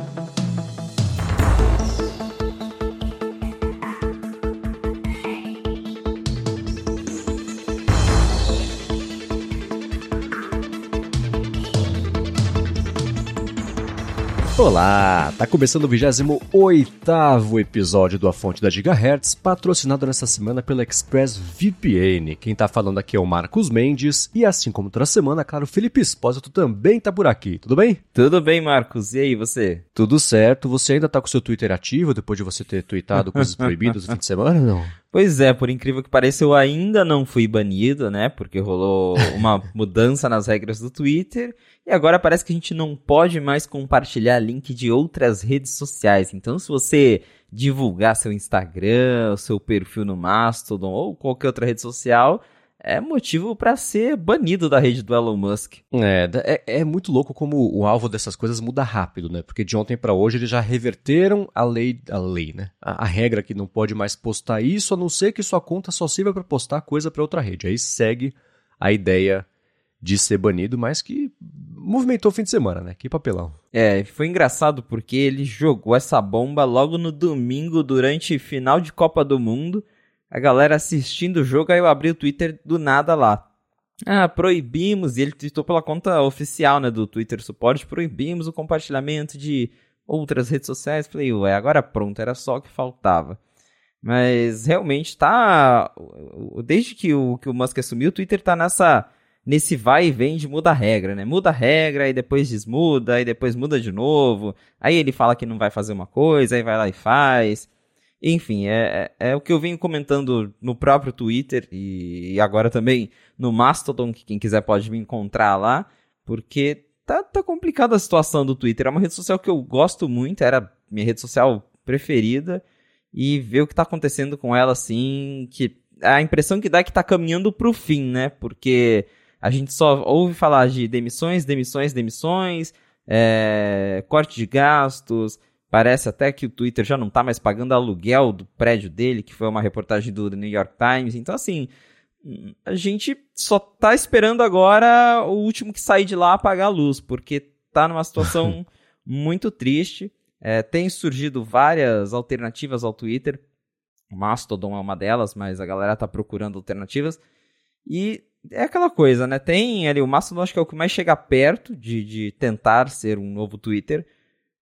Bye. Olá, tá começando o 28 episódio do A Fonte da Gigahertz, patrocinado nessa semana pela ExpressVPN. Quem tá falando aqui é o Marcos Mendes e assim como toda semana, claro, o Felipe Espósito também tá por aqui, tudo bem? Tudo bem, Marcos. E aí, você? Tudo certo. Você ainda tá com o seu Twitter ativo depois de você ter tweetado coisas proibidas no fim de semana, não? Pois é, por incrível que pareça, eu ainda não fui banido, né? Porque rolou uma mudança nas regras do Twitter. E agora parece que a gente não pode mais compartilhar link de outras redes sociais. Então, se você divulgar seu Instagram, seu perfil no Mastodon ou qualquer outra rede social, é motivo para ser banido da rede do Elon Musk. É, é, é, muito louco como o alvo dessas coisas muda rápido, né? Porque de ontem para hoje eles já reverteram a lei, a lei, né? A, a, regra que não pode mais postar isso, a não ser que sua conta só sirva para postar coisa para outra rede. Aí segue a ideia de ser banido, mas que movimentou o fim de semana, né? Que papelão. É, foi engraçado porque ele jogou essa bomba logo no domingo durante final de Copa do Mundo. A galera assistindo o jogo, aí eu abri o Twitter do nada lá. Ah, proibimos, e ele tweetou pela conta oficial, né, do Twitter Suporte, proibimos o compartilhamento de outras redes sociais. Falei, ué, agora pronto, era só o que faltava. Mas realmente tá. Desde que o, que o Musk assumiu, o Twitter tá nessa nesse vai e vem de muda a regra, né? Muda a regra, aí depois desmuda, aí depois muda de novo. Aí ele fala que não vai fazer uma coisa, aí vai lá e faz. Enfim, é, é, é o que eu venho comentando no próprio Twitter e agora também no Mastodon, que quem quiser pode me encontrar lá, porque tá, tá complicada a situação do Twitter. É uma rede social que eu gosto muito, era minha rede social preferida, e ver o que tá acontecendo com ela, assim, que a impressão que dá é que tá caminhando pro fim, né? Porque a gente só ouve falar de demissões, demissões, demissões, é, corte de gastos. Parece até que o Twitter já não está mais pagando aluguel do prédio dele, que foi uma reportagem do New York Times. Então, assim, a gente só está esperando agora o último que sair de lá apagar a luz, porque está numa situação muito triste. É, tem surgido várias alternativas ao Twitter. O Mastodon é uma delas, mas a galera está procurando alternativas. E é aquela coisa, né? Tem ali o Mastodon, acho que é o que mais chega perto de, de tentar ser um novo Twitter,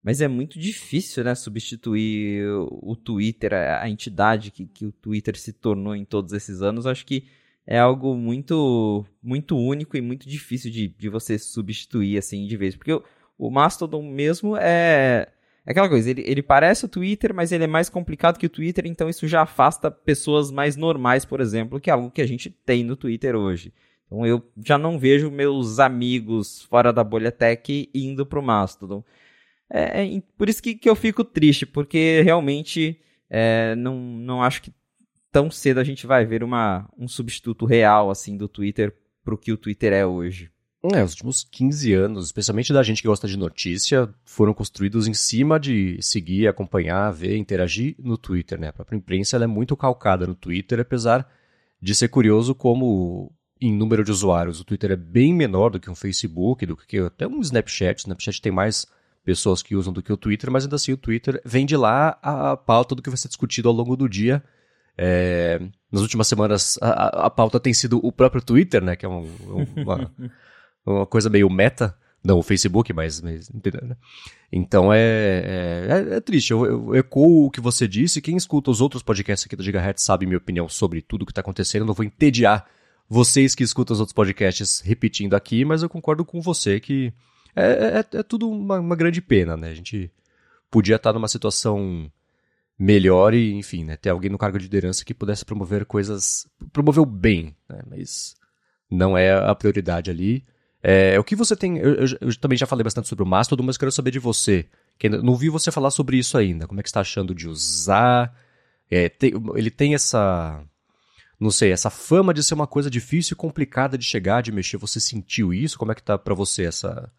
mas é muito difícil, né? Substituir o, Twitter, a, a entidade que, que o Twitter se tornou em todos esses anos. Acho que é algo muito muito único e muito difícil de, de você substituir assim de vez. Porque o, o Mastodon mesmo é é aquela coisa, ele, ele parece o Twitter, mas ele é mais complicado que o Twitter, então isso já afasta pessoas mais normais, por exemplo, que é algo que a gente tem no Twitter hoje. Então eu já não vejo meus amigos fora da bolha tech indo pro Mastodon. É, é por isso que, que eu fico triste, porque realmente é, não, não acho que tão cedo a gente vai ver uma, um substituto real assim do Twitter pro que o Twitter é hoje. É, os últimos 15 anos, especialmente da gente que gosta de notícia, foram construídos em cima de seguir, acompanhar, ver, interagir no Twitter, né? A própria imprensa é muito calcada no Twitter, apesar de ser curioso como em número de usuários o Twitter é bem menor do que um Facebook, do que até um Snapchat. O Snapchat tem mais pessoas que usam do que o Twitter, mas ainda assim o Twitter vem de lá a pauta do que vai ser discutido ao longo do dia. É, nas últimas semanas a, a, pauta tem sido o próprio Twitter, né? Que é um, uma uma coisa meio meta. Não o Facebook, mas. mas né? Então é, é, é, é triste. Eu, eu, ecoo o que você disse. Quem escuta os outros podcasts aqui do Gigahertz sabe minha opinião sobre tudo que está acontecendo. Eu não vou entediar vocês que escutam os outros podcasts repetindo aqui, mas eu concordo com você que é, é, é tudo uma, uma, grande pena, né? A gente podia estar numa situação melhor e, enfim, né, ter alguém no cargo de liderança que pudesse promover coisas. promover o bem, né? Mas não é a prioridade ali. É, o que você tem. Eu, eu, eu, também já falei bastante sobre o Mastodon, mas quero saber de você. Que não vi você falar sobre isso ainda. Como é que está achando de usar? É, tem, ele tem essa. Não sei, essa fama de ser uma coisa difícil e complicada de chegar, de mexer. Você sentiu isso? Como é que tá para você essa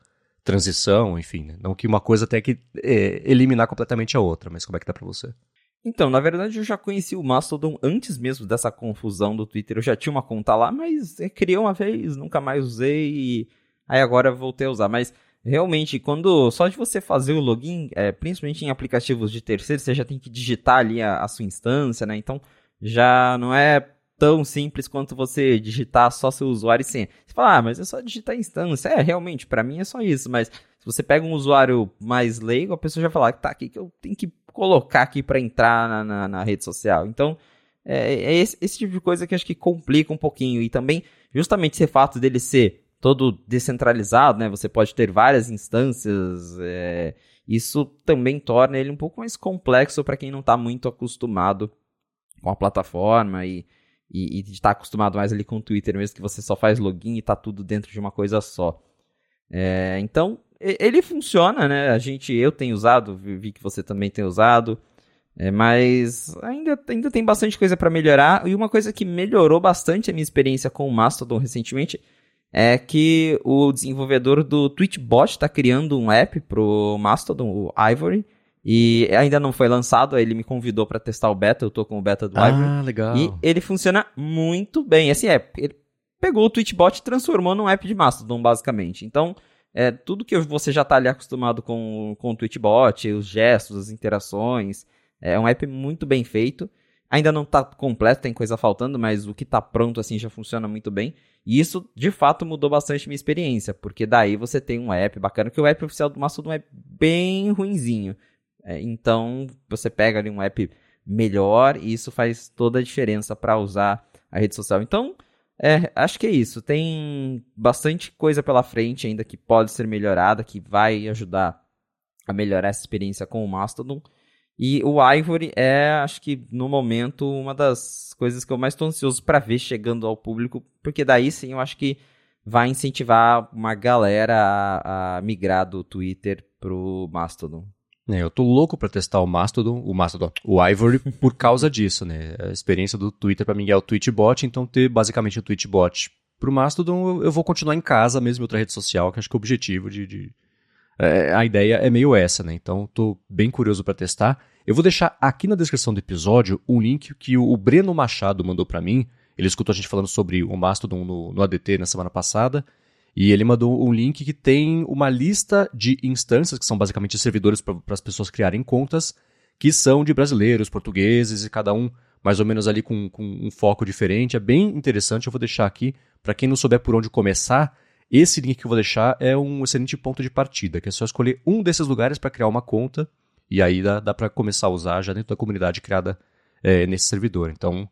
transição? Enfim, né? não que uma coisa tenha que é, eliminar completamente a outra, mas como é que tá para você? Então, na verdade, eu já conheci o Mastodon antes mesmo dessa confusão do Twitter. Eu já tinha uma conta lá, mas criei uma vez, nunca mais usei e aí agora voltei a usar. Mas realmente, quando só de você fazer o login, é, principalmente em aplicativos de terceiro, você já tem que digitar ali a, a, sua instância, né? Então já não é tão simples quanto você digitar só seu usuário e senha. Você fala, ah, mas é só digitar instância. É, realmente, para mim é só isso, mas se você pega um usuário mais leigo, a pessoa já fala, tá, o que, que eu tenho que colocar aqui para entrar na, na, na, rede social? Então, é, é esse, esse tipo de coisa que acho que complica um pouquinho. E também, justamente esse fato dele ser todo descentralizado, né? Você pode ter várias instâncias. É, isso também torna ele um pouco mais complexo para quem não está muito acostumado com a plataforma e, e, está acostumado mais ali com o Twitter, mesmo que você só faz login e está tudo dentro de uma coisa só. É, então, ele funciona, né? A gente, eu tenho usado, vi que você também tem usado. É, mas ainda, ainda tem bastante coisa para melhorar. E uma coisa que melhorou bastante a minha experiência com o Mastodon recentemente é que o desenvolvedor do Tweetbot está criando um app pro Mastodon, o Ivory, e ainda não foi lançado, ele me convidou para testar o beta, eu tô com o beta do ah, Ivory. Ah, legal. E ele funciona muito bem. Assim, é, ele pegou o Tweetbot e transformou num app de Mastodon, basicamente. Então, é, tudo que você já está ali acostumado com, com o Tweetbot, os gestos, as interações, é um app muito bem feito. Ainda não está completo, tem coisa faltando, mas o que está pronto assim já funciona muito bem. E isso, de fato, mudou bastante minha experiência, porque daí você tem um app bacana, que o app oficial do Mastodon é bem ruinzinho. É, então, você pega ali um app melhor e isso faz toda a diferença para usar a rede social. Então, é, acho que é isso. Tem bastante coisa pela frente ainda que pode ser melhorada, que vai ajudar a melhorar essa experiência com o Mastodon. E o Ivory é, acho que no momento, uma das coisas que eu mais estou ansioso para ver chegando ao público, porque daí sim eu acho que vai incentivar uma galera a, a migrar do Twitter pro Mastodon. É, eu tô louco para testar o Mastodon, o Mastodon, o Ivory por causa disso, né? A experiência do Twitter para mim é o Tweetbot, então ter basicamente o Tweetbot pro Mastodon, eu vou continuar em casa mesmo em outra rede social, que acho que o objetivo de, de é, a ideia é meio essa, né? Então estou bem curioso para testar. Eu vou deixar aqui na descrição do episódio um link que o Breno Machado mandou para mim. Ele escutou a gente falando sobre o Mastodon no, no ADT na semana passada. E ele mandou um link que tem uma lista de instâncias, que são basicamente servidores para as pessoas criarem contas, que são de brasileiros, portugueses e cada um mais ou menos ali com, com um foco diferente. É bem interessante. Eu vou deixar aqui para quem não souber por onde começar esse link que eu vou deixar é um excelente ponto de partida, que é só escolher um desses lugares para criar uma conta e aí dá, dá para começar a usar já dentro da comunidade criada é, nesse servidor. Então,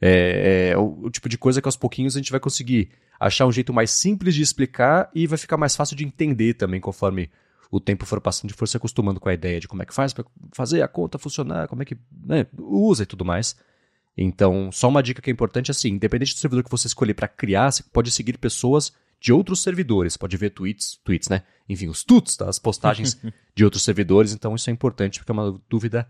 é, é o, o, tipo de coisa que aos pouquinhos a gente vai conseguir achar um jeito mais simples de explicar e vai ficar mais fácil de entender também conforme o tempo for passando e for se acostumando com a ideia de como é que faz para fazer a conta funcionar, como é que né, usa e tudo mais. Então, só uma dica que é importante assim, independente do servidor que você escolher para criar, você pode seguir pessoas de outros servidores. Pode ver tweets, tweets, né? Enfim, os tuts das postagens de outros servidores. Então isso é importante porque é uma dúvida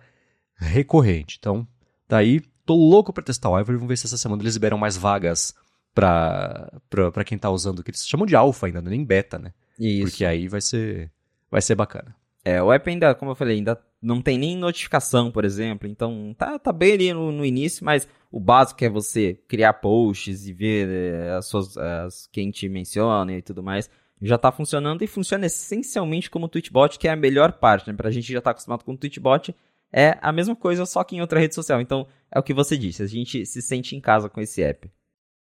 recorrente. Então, daí, tô louco para testar o Ivory. Vamos ver se essa semana eles liberam mais vagas para quem está usando, que eles chamam de alfa ainda, é nem beta, né? Isso. Porque aí vai ser, vai ser bacana. É, o app ainda, como eu falei, ainda não tem nem notificação, por exemplo. Então, tá, tá bem ali no, no início, mas o básico é você criar posts e ver é, as suas, as, quem te menciona e tudo mais. Já está funcionando e funciona essencialmente como o Tweetbot, que é a melhor parte, né? Pra gente já tá acostumado com o Tweetbot, é a mesma coisa, só que em outra rede social. Então, é o que você disse, a gente se sente em casa com esse app.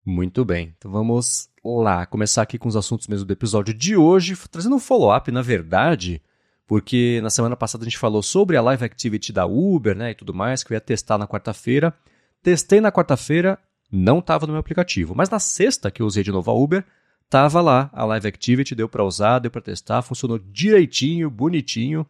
Muito bem, então vamos lá, começar aqui com os assuntos mesmo do episódio de hoje, trazendo um follow-up, na verdade, porque na semana passada a gente falou sobre a live activity da Uber, né, e tudo mais, que eu ia testar na quarta-feira. Testei na quarta-feira, não estava no meu aplicativo. Mas na sexta que eu usei de novo a Uber, estava lá a Live Activity, deu para usar, deu para testar, funcionou direitinho, bonitinho.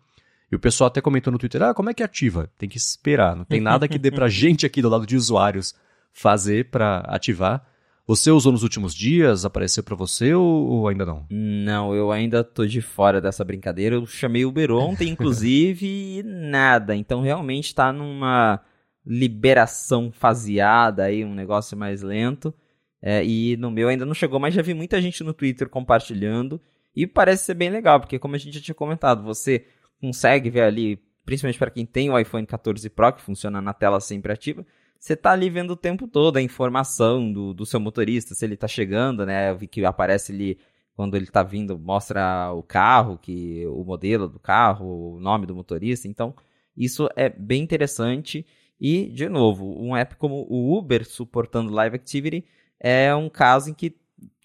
E o pessoal até comentou no Twitter: ah, como é que ativa? Tem que esperar, não tem nada que dê para gente aqui do lado de usuários fazer para ativar. Você usou nos últimos dias? Apareceu para você ou, ainda não? Não, eu ainda tô de fora dessa brincadeira. Eu chamei o Uber ontem, inclusive, e nada. Então realmente tá numa liberação faseada aí, um negócio mais lento. É, e no meu ainda não chegou, mas já vi muita gente no Twitter compartilhando. E parece ser bem legal, porque como a gente já tinha comentado, você consegue ver ali, principalmente para quem tem o iPhone 14 Pro, que funciona na tela sempre ativa, você tá ali vendo o tempo todo a informação do, do seu motorista, se ele tá chegando, né? Eu vi que aparece ali quando ele está vindo, mostra o carro, que o modelo do carro, o nome do motorista. Então, isso é bem interessante. E, de novo, um app como o Uber suportando Live Activity é um caso em que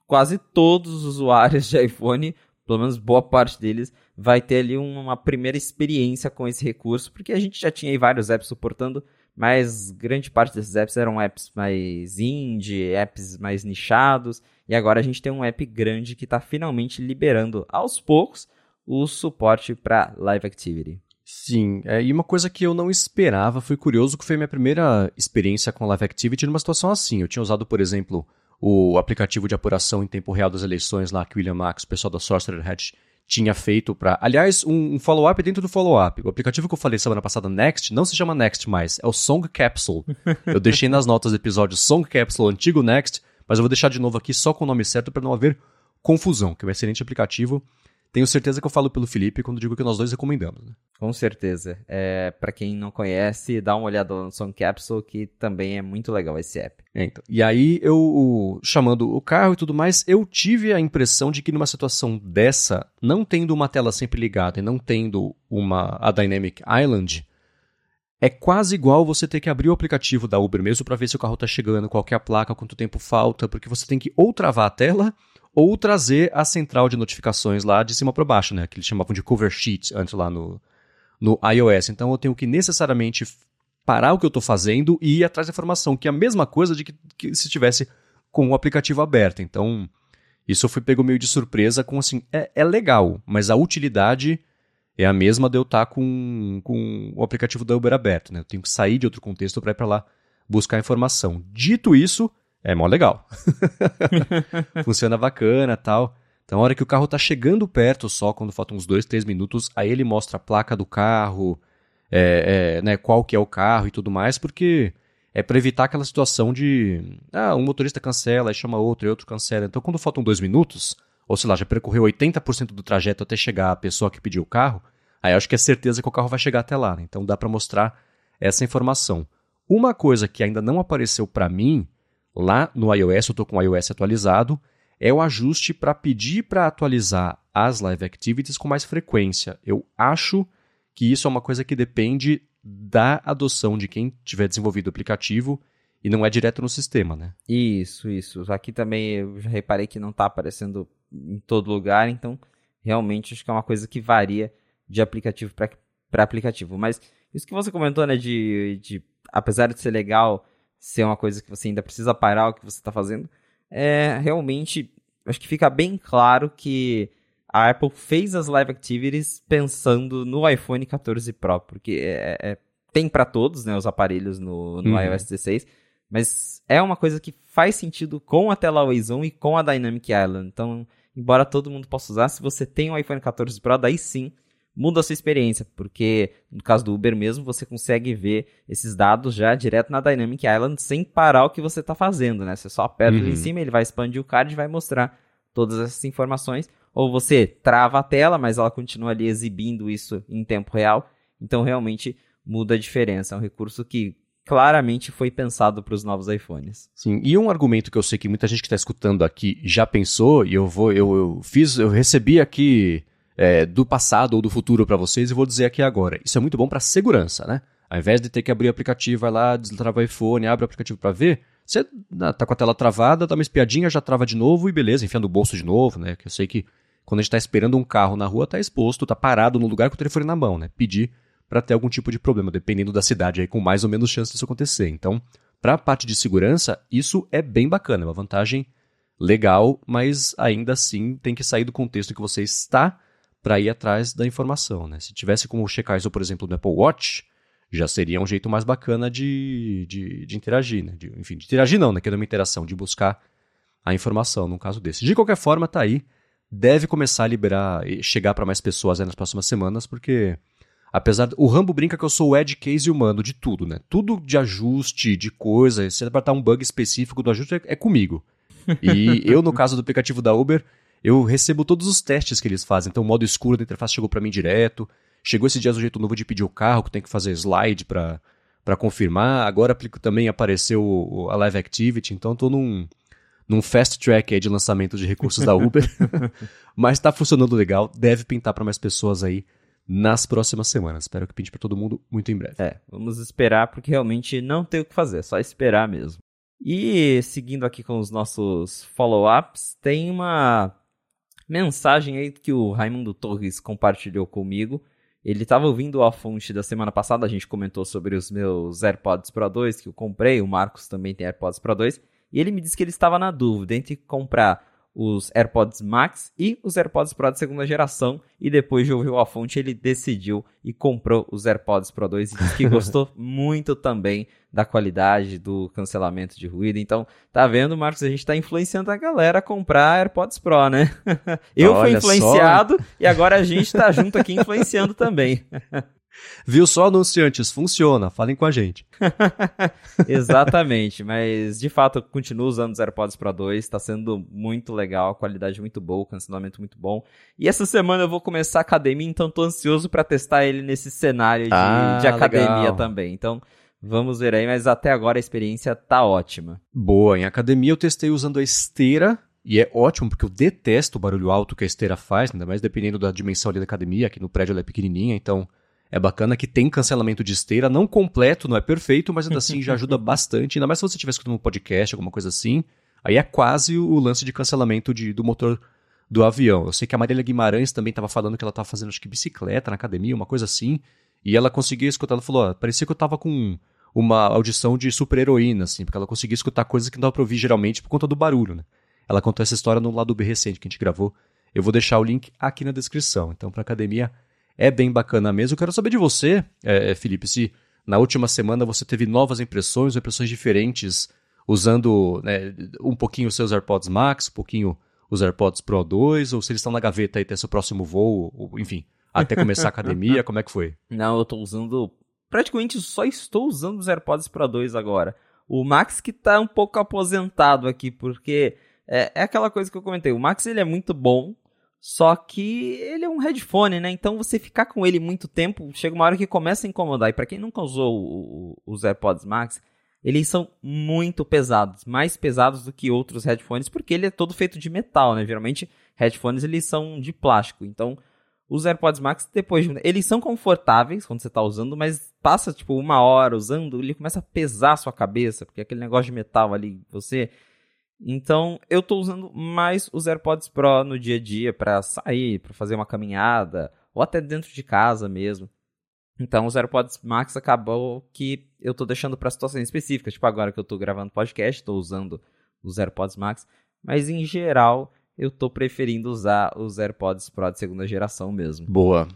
quase todos os usuários de iPhone, pelo menos boa parte deles, vai ter ali uma primeira experiência com esse recurso, porque a gente já tinha vários apps suportando, mas grande parte desses apps eram apps mais indie, apps mais nichados, e agora a gente tem um app grande que está finalmente liberando aos poucos o suporte para Live Activity. Sim, é, e uma coisa que eu não esperava, foi curioso, que foi minha primeira experiência com Live Activity numa situação assim. Eu tinha usado, por exemplo, o aplicativo de apuração em tempo real das eleições lá que o William Max, o pessoal da Sorcerer Hatch, tinha feito para. Aliás, um, um follow-up dentro do follow-up. O aplicativo que eu falei semana passada, Next, não se chama Next mais, é o Song Capsule. eu deixei nas notas do episódio Song Capsule, antigo Next, mas eu vou deixar de novo aqui só com o nome certo para não haver confusão, que é um excelente aplicativo. Tenho certeza que eu falo pelo Felipe quando digo que nós dois recomendamos. Né? Com certeza. É, para quem não conhece, dá uma olhada no Song Capsule, que também é muito legal esse app. É, então. E aí, eu, chamando o carro e tudo mais, eu tive a impressão de que numa situação dessa, não tendo uma tela sempre ligada e não tendo uma a Dynamic Island, é quase igual você ter que abrir o aplicativo da Uber mesmo para ver se o carro está chegando, qual é a placa, quanto tempo falta, porque você tem que ou travar a tela ou trazer a central de notificações lá de cima para baixo, né, que eles chamavam de cover sheet antes lá no, no iOS. Então eu tenho que necessariamente parar o que eu estou fazendo e ir atrás da informação, que é a mesma coisa de que, que se tivesse com o aplicativo aberto. Então, isso eu fui pego meio de surpresa com assim, é, é legal, mas a utilidade é a mesma de eu estar tá com, com o aplicativo da Uber aberto, né? Eu tenho que sair de outro contexto para ir para lá buscar informação. Dito isso, é mó legal. Funciona bacana tal. Então, a hora que o carro está chegando perto, só quando faltam uns dois, três minutos, aí ele mostra a placa do carro, é, é, né, qual que é o carro e tudo mais, porque é para evitar aquela situação de ah, um motorista cancela, aí chama outro e outro cancela. Então, quando faltam dois minutos, ou sei lá, já percorreu 80% do trajeto até chegar a pessoa que pediu o carro, aí acho que é certeza que o carro vai chegar até lá. Né? Então, dá para mostrar essa informação. Uma coisa que ainda não apareceu para mim, lá no iOS, eu estou com o iOS atualizado, é o ajuste para pedir para atualizar as live activities com mais frequência. Eu acho que isso é uma coisa que depende da adoção de quem tiver desenvolvido o aplicativo e não é direto no sistema, né? Isso, isso. Aqui também eu já reparei que não está aparecendo em todo lugar, então realmente acho que é uma coisa que varia de aplicativo para aplicativo. Mas isso que você comentou, né, de, de apesar de ser legal, ser uma coisa que você ainda precisa parar o que você está fazendo, é realmente acho que fica bem claro que a Apple fez as live activities pensando no iPhone 14 Pro, porque é, é, tem para todos, né, os aparelhos no, no uhum. iOS 16, mas é uma coisa que faz sentido com a tela Always On e com a Dynamic Island. Então, embora todo mundo possa usar, se você tem um iPhone 14 Pro, daí sim muda a sua experiência, porque no caso do Uber mesmo, você consegue ver esses dados já direto na Dynamic Island sem parar o que você está fazendo, né? Você só aperta uhum. ali em cima, ele vai expandir o card e vai mostrar todas essas informações. Ou você trava a tela, mas ela continua ali exibindo isso em tempo real. Então realmente muda a diferença. É um recurso que claramente foi pensado para os novos iPhones. Sim, e um argumento que eu sei que muita gente que está escutando aqui já pensou, e eu vou, eu, eu fiz, eu recebi aqui é, do passado ou do futuro para vocês e vou dizer aqui agora. Isso é muito bom para segurança, né? Ao invés de ter que abrir o aplicativo, vai lá, destrava o iPhone, abre o aplicativo para ver, você tá com a tela travada, dá uma espiadinha, já trava de novo e beleza, enfia no bolso de novo, né? Que eu sei que quando a gente está esperando um carro na rua, tá exposto, tá parado no lugar com o telefone na mão, né? Pedir para ter algum tipo de problema, dependendo da cidade aí, com mais ou menos chance disso acontecer. Então, para a parte de segurança, isso é bem bacana, é uma vantagem legal, mas ainda assim tem que sair do contexto em que você está para ir atrás da informação. Né? Se tivesse como checar isso, por exemplo, no Apple Watch, já seria um jeito mais bacana de, de, de interagir. Né? De, enfim, de interagir não, né? que é uma interação, de buscar a informação num caso desse. De qualquer forma, tá aí. Deve começar a liberar e chegar para mais pessoas nas próximas semanas, porque apesar o Rambo brinca que eu sou o edge case humano de tudo, né? Tudo de ajuste, de coisa, se para um bug específico do ajuste é, é comigo. E eu no caso do aplicativo da Uber, eu recebo todos os testes que eles fazem. Então, o modo escuro da interface chegou para mim direto. Chegou esse dia o jeito novo de pedir o carro, que tem que fazer slide para confirmar. Agora também apareceu a Live Activity, então estou num, num fast track aí de lançamento de recursos da Uber. Mas tá funcionando legal, deve pintar para mais pessoas aí nas próximas semanas. Espero que pinte para todo mundo muito em breve. É, vamos esperar porque realmente não tem o que fazer, é só esperar mesmo. E seguindo aqui com os nossos follow-ups, tem uma mensagem aí que o Raimundo Torres compartilhou comigo. Ele estava ouvindo a fonte da semana passada, a gente comentou sobre os meus AirPods Pro 2 que eu comprei, o Marcos também tem AirPods Pro 2, e ele me disse que ele estava na dúvida entre comprar os AirPods Max e os AirPods Pro de segunda geração. E depois de ouvir a fonte, ele decidiu e comprou os AirPods Pro 2 e disse que gostou muito também da qualidade do cancelamento de ruído. Então, tá vendo, Marcos? A gente tá influenciando a galera a comprar AirPods Pro, né? Eu Olha fui influenciado só. e agora a gente tá junto aqui influenciando também. Viu só, anunciantes? Funciona. Falem com a gente. Exatamente. Mas, de fato, eu continuo usando os AirPods Pro 2. Está sendo muito legal. Qualidade muito boa. Cancelamento muito bom. E essa semana eu vou começar a academia. Então, tô ansioso para testar ele nesse cenário de, ah, de academia legal. também. Então, vamos ver aí. Mas até agora a experiência tá ótima. Boa. Em academia eu testei usando a esteira. E é ótimo, porque eu detesto o barulho alto que a esteira faz, ainda mais dependendo da dimensão ali da academia. Aqui no prédio ela é pequenininha, então é bacana que tem cancelamento de esteira, não completo, não é perfeito, mas ainda assim já ajuda bastante. Ainda mais se você estiver escutando um podcast, alguma coisa assim. Aí é quase o lance de cancelamento de, do motor do avião. Eu sei que a Marília Guimarães também estava falando que ela estava fazendo, acho que bicicleta na academia, uma coisa assim. E ela conseguia escutar, ela falou, ó, parecia que eu estava com uma audição de super-heroína, assim, porque ela conseguia escutar coisas que não dava pra ouvir geralmente por conta do barulho, né? Ela contou essa história no lado B recente que a gente gravou. Eu vou deixar o link aqui na descrição. Então, para academia, é bem bacana mesmo. Eu quero saber de você, é, é, Felipe, se na última semana você teve novas impressões, impressões diferentes, usando né, um pouquinho os seus AirPods Max, um pouquinho os AirPods Pro 2, ou se eles estão na gaveta aí até seu próximo voo, ou, enfim, até começar a academia, como é que foi? Não, eu estou usando. Praticamente só estou usando os AirPods Pro 2 agora. O Max que está um pouco aposentado aqui, porque é, é aquela coisa que eu comentei. O Max ele é muito bom, só que ele é um headphone, né? Então você ficar com ele muito tempo, chega uma hora que começa a incomodar. E para quem nunca usou os AirPods Max, eles são muito pesados, mais pesados do que outros headphones, porque ele é todo feito de metal, né? Geralmente headphones eles são de plástico. Então, os AirPods Max depois eles são confortáveis quando você está usando, mas passa tipo uma hora usando, ele começa a pesar a sua cabeça, porque aquele negócio de metal ali, você então, eu estou usando mais os AirPods Pro no dia a dia para sair, para fazer uma caminhada, ou até dentro de casa mesmo. Então, os AirPods Max acabou que eu estou deixando para situações específicas, tipo agora que eu estou gravando podcast, estou usando os AirPods Max, mas em geral eu estou preferindo usar os AirPods Pro de segunda geração mesmo. Boa.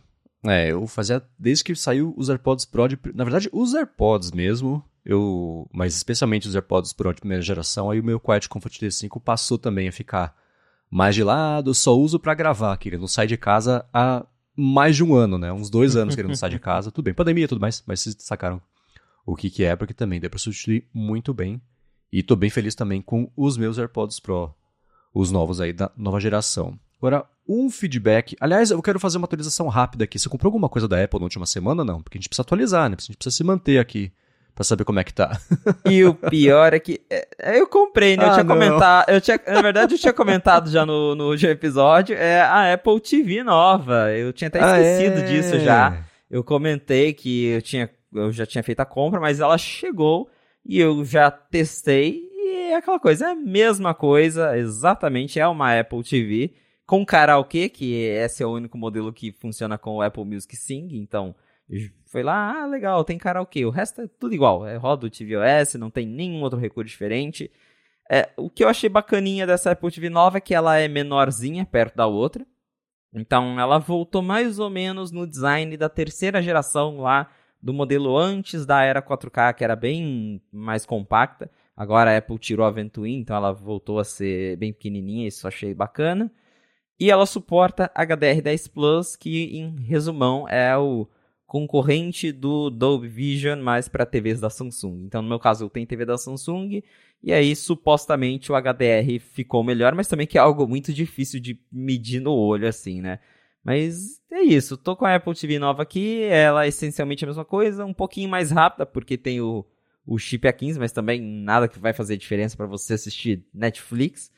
É, eu fazia desde que saiu os AirPods Pro de, na verdade, os AirPods mesmo, eu, mas especialmente os AirPods Pro de primeira geração, aí o meu Quiet Comfort D5 passou também a ficar mais de lado, só uso para gravar, que ele não sai de casa há mais de um ano, né? Uns dois anos que ele não sai de casa. Tudo bem, pandemia tudo mais, mas vocês sacaram o que, que é, porque também deu para substituir muito bem. E tô bem feliz também com os meus AirPods Pro, os novos aí da nova geração. Agora, um feedback. Aliás, eu quero fazer uma atualização rápida aqui. Você comprou alguma coisa da Apple na última semana? Não, porque a gente precisa atualizar, né? A gente precisa se manter aqui pra saber como é que tá. E o pior é que é, eu comprei, né? Eu ah, tinha comentado, eu tinha, na verdade eu tinha comentado já no, no último episódio, é a Apple TV nova. Eu tinha até ah, esquecido é? disso já. Eu comentei que eu tinha eu já tinha feito a compra, mas ela chegou e eu já testei e é aquela coisa, é a mesma coisa, exatamente, é uma Apple TV com karaokê, que esse é o único modelo que funciona com o Apple Music Sing, então foi lá, ah, legal, tem karaokê. O resto é tudo igual. É roda o tvOS, não tem nenhum outro recurso diferente. É, o que eu achei bacaninha dessa Apple TV nova é que ela é menorzinha perto da outra. Então ela voltou mais ou menos no design da terceira geração lá do modelo antes da era 4K, que era bem mais compacta. Agora a Apple tirou a Ventoin, então ela voltou a ser bem pequenininha, isso achei bacana. E ela suporta HDR10 Plus, que em resumão é o concorrente do Dolby Vision, mas para TVs da Samsung. Então, no meu caso, eu tenho TV da Samsung, e aí supostamente o HDR ficou melhor, mas também que é algo muito difícil de medir no olho, assim, né? Mas é isso, tô com a Apple TV nova aqui, ela é essencialmente a mesma coisa, um pouquinho mais rápida, porque tem o, o chip A15, mas também nada que vai fazer diferença para você assistir Netflix.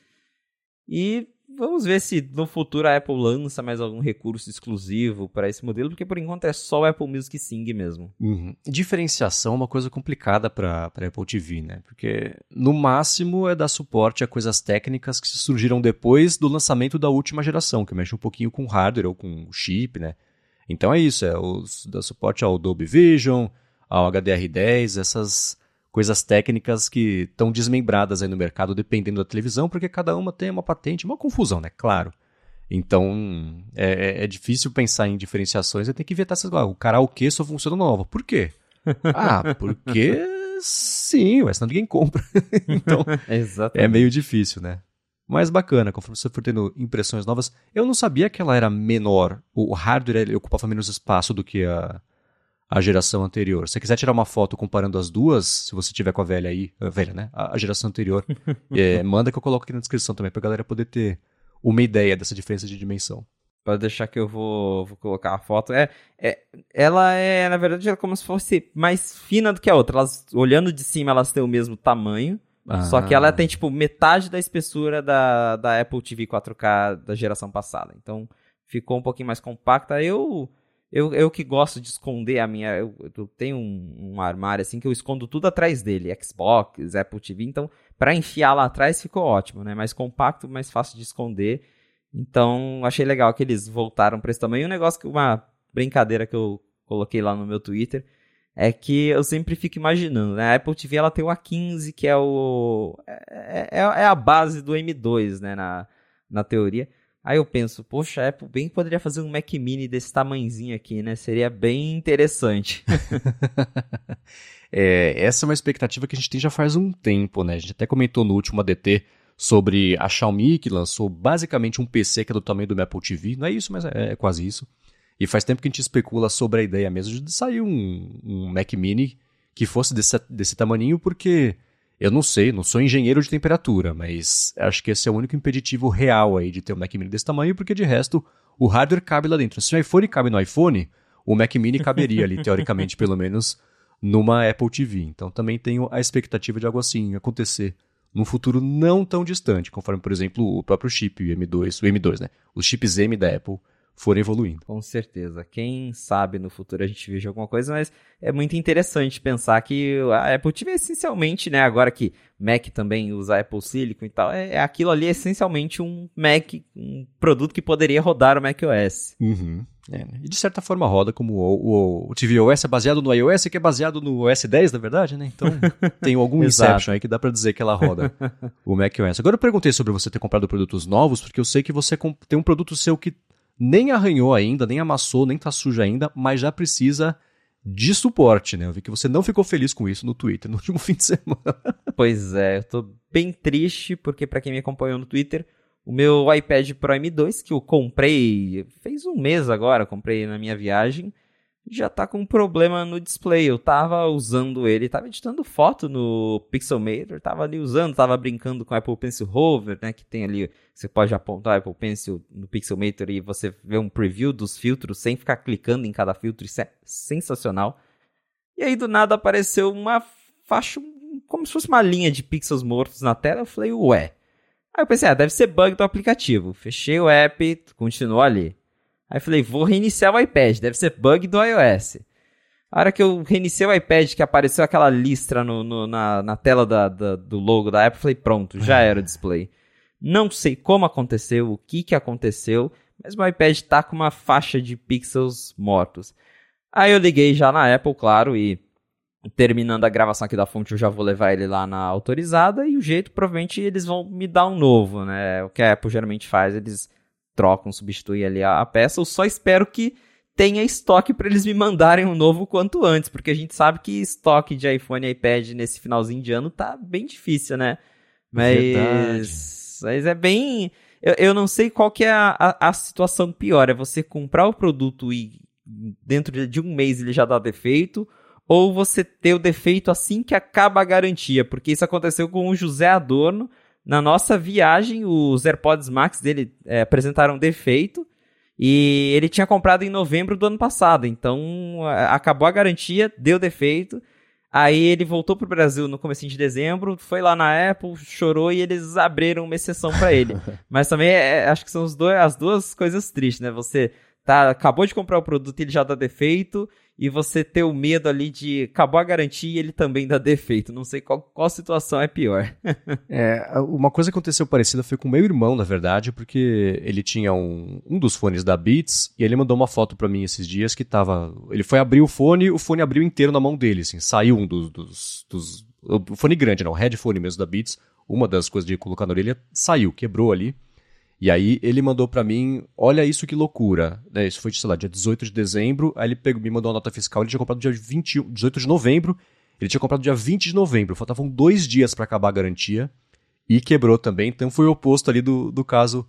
E vamos ver se no futuro a Apple lança mais algum recurso exclusivo para esse modelo, porque por enquanto é só o Apple Music Sing mesmo. Uhum. Diferenciação é uma coisa complicada para Apple TV, né? Porque no máximo é dar suporte a coisas técnicas que surgiram depois do lançamento da última geração, que mexe um pouquinho com hardware ou com chip, né? Então é isso, é os, dá suporte ao Dolby Vision, ao HDR10, essas coisas técnicas que estão desmembradas aí no mercado dependendo da televisão, porque cada uma tem uma patente, uma confusão, né? Claro. Então, é, é, é difícil pensar em diferenciações, eu tenho que vetar essas O karaokê só funciona nova. Por quê? ah, porque sim, ué, senão ninguém compra. então, é meio difícil, né? Mas bacana, conforme você for tendo impressões novas. Eu não sabia que ela era menor, o hardware ocupava menos espaço do que a, a geração anterior. Se você quiser tirar uma foto comparando as duas, se você tiver com a velha aí, a velha, né? A, a geração anterior, é, manda que eu coloco aqui na descrição também pra galera poder ter uma ideia dessa diferença de dimensão. Pode deixar que eu vou, vou colocar a foto. É, é, ela é, na verdade, é como se fosse mais fina do que a outra. Elas, olhando de cima, elas têm o mesmo tamanho. Ah. Só que ela tem, tipo, metade da espessura da, da Apple TV 4K da geração passada. Então, ficou um pouquinho mais compacta. Eu eu, eu que gosto de esconder a minha. Eu, eu tenho um, um, armário assim que eu escondo tudo atrás dele. Xbox, Apple TV. Então, para enfiar lá atrás ficou ótimo, né? Mais compacto, mais fácil de esconder. Então, achei legal que eles voltaram para esse tamanho. Um negócio que uma brincadeira que eu coloquei lá no meu Twitter é que eu sempre fico imaginando, né? A Apple TV ela tem o A15, que é o é, é, é a base do M2, né, na, na teoria. Aí eu penso, poxa, a Apple bem poderia fazer um Mac Mini desse tamanzinho aqui, né? Seria bem interessante. é, essa é uma expectativa que a gente tem já faz um tempo, né? A gente até comentou no último ADT sobre a Xiaomi, que lançou basicamente um PC que é do tamanho do Apple TV. Não é isso, mas é, é quase isso. E faz tempo que a gente especula sobre a ideia mesmo de sair um, um Mac Mini que fosse desse, desse tamaninho, porque eu não sei, não sou engenheiro de temperatura, mas acho que esse é o único impeditivo real aí de ter um Mac Mini desse tamanho, porque de resto o hardware cabe lá dentro. Se o iPhone cabe no iPhone, o Mac Mini caberia ali, teoricamente, pelo menos, numa Apple TV. Então também tenho a expectativa de algo assim acontecer num futuro não tão distante, conforme, por exemplo, o próprio chip, o M2, o M2, né? Os chips M da Apple forem evoluindo. Com certeza. Quem sabe no futuro a gente veja alguma coisa, mas é muito interessante pensar que a Apple TV é essencialmente, né, agora que Mac também usa Apple Silicon e tal, é, é aquilo ali é essencialmente um Mac, um produto que poderia rodar o macOS. Uhum. É, né? E de certa forma roda como o, o, o tvOS é baseado no iOS, que é baseado no OS 10, na verdade, né? Então tem algum Inception aí que dá para dizer que ela roda o macOS. Agora eu perguntei sobre você ter comprado produtos novos, porque eu sei que você tem um produto seu que nem arranhou ainda, nem amassou, nem tá sujo ainda, mas já precisa de suporte, né? Eu vi que você não ficou feliz com isso no Twitter no último fim de semana. Pois é, eu tô bem triste porque para quem me acompanhou no Twitter, o meu iPad Pro M2 que eu comprei fez um mês agora, comprei na minha viagem, já tá com um problema no display. Eu tava usando ele, tava editando foto no Pixelmator, tava ali usando, tava brincando com o Apple Pencil Hover, né, que tem ali, você pode apontar o Apple Pencil no Pixelmator e você vê um preview dos filtros sem ficar clicando em cada filtro, isso é sensacional. E aí do nada apareceu uma faixa, como se fosse uma linha de pixels mortos na tela, eu falei, ué. Aí eu pensei, ah, deve ser bug do aplicativo. Fechei o app, continuou ali. Aí eu falei, vou reiniciar o iPad, deve ser bug do iOS. A hora que eu reiniciei o iPad, que apareceu aquela listra no, no, na, na tela da, da, do logo da Apple, eu falei, pronto, já era o display. Não sei como aconteceu, o que, que aconteceu, mas meu iPad tá com uma faixa de pixels mortos. Aí eu liguei já na Apple, claro, e terminando a gravação aqui da fonte, eu já vou levar ele lá na autorizada, e o jeito, provavelmente, eles vão me dar um novo, né? O que a Apple geralmente faz, eles trocam, substituem ali a, a peça. Eu só espero que tenha estoque para eles me mandarem um novo quanto antes, porque a gente sabe que estoque de iPhone e iPad nesse finalzinho de ano tá bem difícil, né? Mas, mas é bem. Eu, eu não sei qual que é a, a, a, situação pior. É você comprar o produto e dentro de um mês ele já dá defeito, ou você ter o defeito assim que acaba a garantia, porque isso aconteceu com o José Adorno na nossa viagem, os AirPods Max dele é, apresentaram defeito e ele tinha comprado em novembro do ano passado. Então acabou a garantia, deu defeito. Aí ele voltou pro Brasil no começo de dezembro, foi lá na Apple, chorou e eles abriram uma exceção para ele. Mas também é, acho que são dois, as duas coisas tristes, né? Você tá, acabou de comprar o produto e ele já dá defeito, e você ter o medo ali de acabou a garantia e ele também dá defeito. Não sei qual, qual situação é pior. é, uma coisa que aconteceu parecida foi com meu irmão, na verdade, porque ele tinha um, um dos fones da Beats e ele mandou uma foto para mim esses dias que tava. Ele foi abrir o fone, o fone abriu inteiro na mão dele, assim, saiu um dos. dos, dos o fone grande, não, o headphone mesmo da Beats, uma das coisas de colocar na orelha, saiu, quebrou ali. E aí ele mandou para mim, olha isso que loucura. Né, isso foi, sei lá, dia 18 de dezembro, aí ele pegou, me mandou uma nota fiscal, ele tinha comprado dia 20, 18 de novembro, ele tinha comprado dia 20 de novembro, faltavam dois dias para acabar a garantia, e quebrou também, então foi o oposto ali do, do caso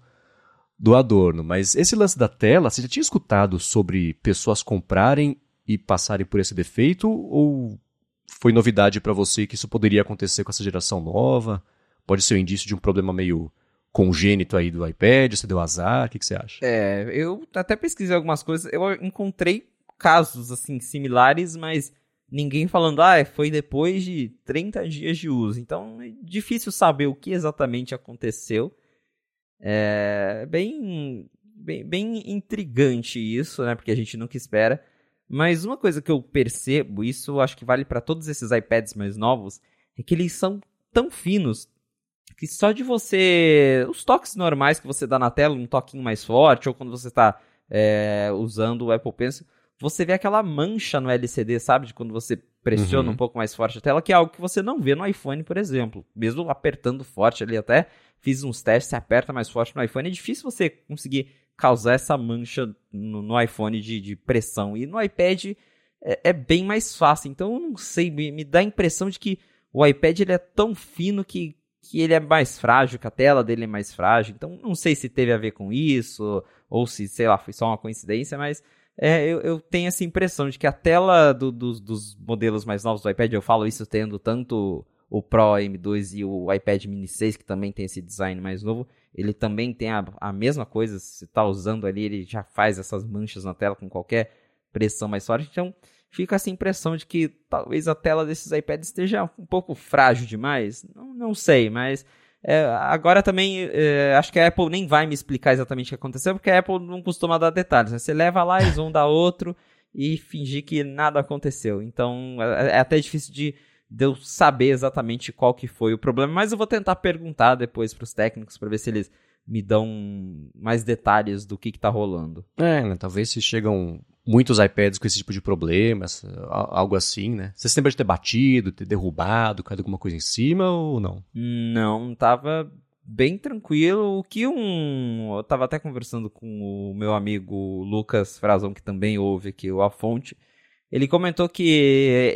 do Adorno. Mas esse lance da tela, você já tinha escutado sobre pessoas comprarem e passarem por esse defeito, ou foi novidade para você que isso poderia acontecer com essa geração nova? Pode ser um indício de um problema meio congênito aí do iPad? Você deu azar? O que, que você acha? É, eu até pesquisei algumas coisas, eu encontrei casos assim similares, mas ninguém falando, ah, foi depois de 30 dias de uso. Então é difícil saber o que exatamente aconteceu. É bem, bem, bem intrigante isso, né? Porque a gente nunca espera. Mas uma coisa que eu percebo, isso acho que vale para todos esses iPads mais novos, é que eles são tão finos, que só de você. Os toques normais que você dá na tela, um toquinho mais forte, ou quando você está é, usando o Apple Pencil, você vê aquela mancha no LCD, sabe? De quando você pressiona uhum. um pouco mais forte a tela, que é algo que você não vê no iPhone, por exemplo. Mesmo apertando forte ali, até fiz uns testes, você aperta mais forte no iPhone, é difícil você conseguir causar essa mancha no, no iPhone de, de, pressão. E no iPad é, é, bem mais fácil. Então eu não sei, me, me dá a impressão de que o iPad ele é tão fino que que ele é mais frágil, que a tela dele é mais frágil. Então, não sei se teve a ver com isso, ou se, sei lá, foi só uma coincidência, mas é, eu, eu, tenho essa impressão de que a tela do, do, dos modelos mais novos do iPad, eu falo isso tendo tanto o Pro M2 e o iPad Mini 6, que também tem esse design mais novo, ele também tem a, a mesma coisa, se está usando ali, ele já faz essas manchas na tela com qualquer pressão mais forte. Então, fica essa impressão de que talvez a tela desses iPads esteja um pouco frágil demais. Não, não sei, mas é, agora também é, acho que a Apple nem vai me explicar exatamente o que aconteceu, porque a Apple não costuma dar detalhes. Né? Você leva lá, eles vão dar outro e fingir que nada aconteceu. Então é, é até difícil de, de eu saber exatamente qual que foi o problema, mas eu vou tentar perguntar depois para os técnicos para ver se eles me dão mais detalhes do que está rolando. É, né? talvez se chegam muitos iPads com esse tipo de problemas, algo assim, né? Você se lembra de ter batido, ter derrubado, caído alguma coisa em cima ou não? Não, tava bem tranquilo. O que um. Eu tava até conversando com o meu amigo Lucas Frazão, que também ouve aqui o A Fonte. Ele comentou que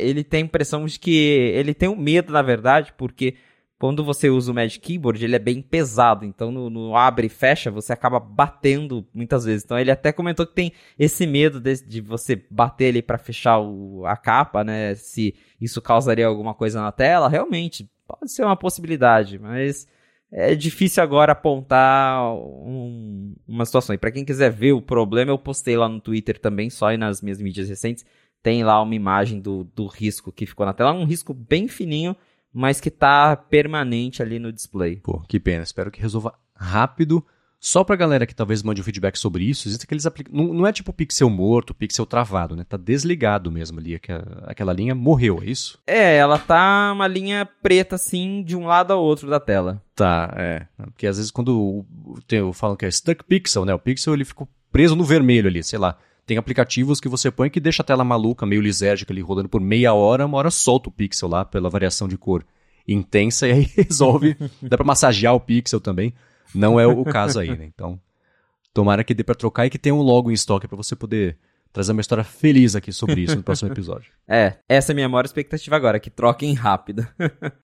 ele tem a impressão de que ele tem um medo, na verdade, porque quando você usa o Magic Keyboard, ele é bem pesado. Então, no, no, abre e fecha, você acaba batendo muitas vezes. Então, ele até comentou que tem esse medo de, de você bater ali para fechar o, a capa, né? Se isso causaria alguma coisa na tela. Realmente, pode ser uma possibilidade, mas é difícil agora apontar um, uma situação. E para quem quiser ver o problema, eu postei lá no Twitter também, só e nas minhas mídias recentes. Tem lá uma imagem do, do risco que ficou na tela. Um risco bem fininho mas que tá permanente ali no display. Pô, que pena. Espero que resolva rápido. Só pra galera que talvez mande um feedback sobre isso, existe aqueles aplicativos. Não, não, é tipo pixel morto, pixel travado, né? Tá desligado mesmo ali. Aquela, aquela linha morreu, é isso? É, ela tá uma linha preta assim, de um lado ao outro da tela. Tá, é. Porque às vezes quando tem, falam que é stuck pixel, né? O pixel ele ficou preso no vermelho ali, sei lá. Tem aplicativos que você põe que deixa a tela maluca, meio lisérgica ali, rodando por meia hora, uma hora solta o pixel lá pela variação de cor intensa e aí resolve. dá para massagear o pixel também. Não é o caso aí, né? Então, tomara que dê para trocar e que tenha um logo em estoque para você poder trazer uma história feliz aqui sobre isso no próximo episódio. É, essa é a minha maior expectativa agora, que troquem rápido.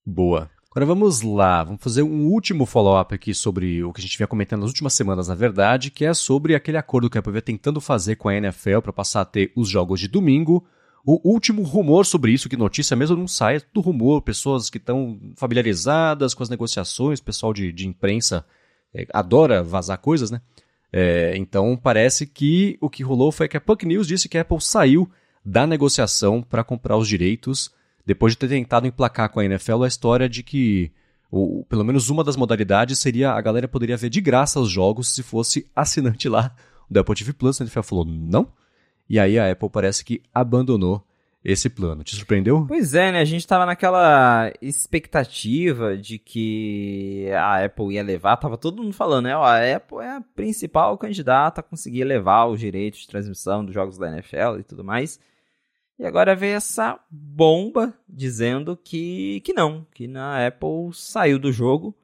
Boa. Agora vamos lá, vamos fazer um último follow-up aqui sobre o que a gente vinha comentando nas últimas semanas, na verdade, que é sobre aquele acordo que a vinha tentando fazer com a NFL para passar a ter os jogos de domingo. O último rumor sobre isso, que notícia mesmo não sai, é do rumor, pessoas que estão familiarizadas com as negociações, pessoal de, de imprensa é, adora vazar coisas, né? É, então parece que o que rolou foi que a Puck News disse que a Apple saiu da negociação para comprar os direitos depois de ter tentado emplacar com a NFL a história de que, ou, pelo menos uma das modalidades seria a galera poderia ver de graça os jogos se fosse assinante lá do Apple TV Plus. A NFL falou não. E aí a Apple parece que abandonou esse plano. Te surpreendeu? Pois é, né? A gente tava naquela expectativa de que a Apple ia levar, tava todo mundo falando, né? A Apple é a principal candidata a conseguir levar os direitos de transmissão dos jogos da NFL e tudo mais. E agora veio essa bomba dizendo que, que não, que na Apple saiu do jogo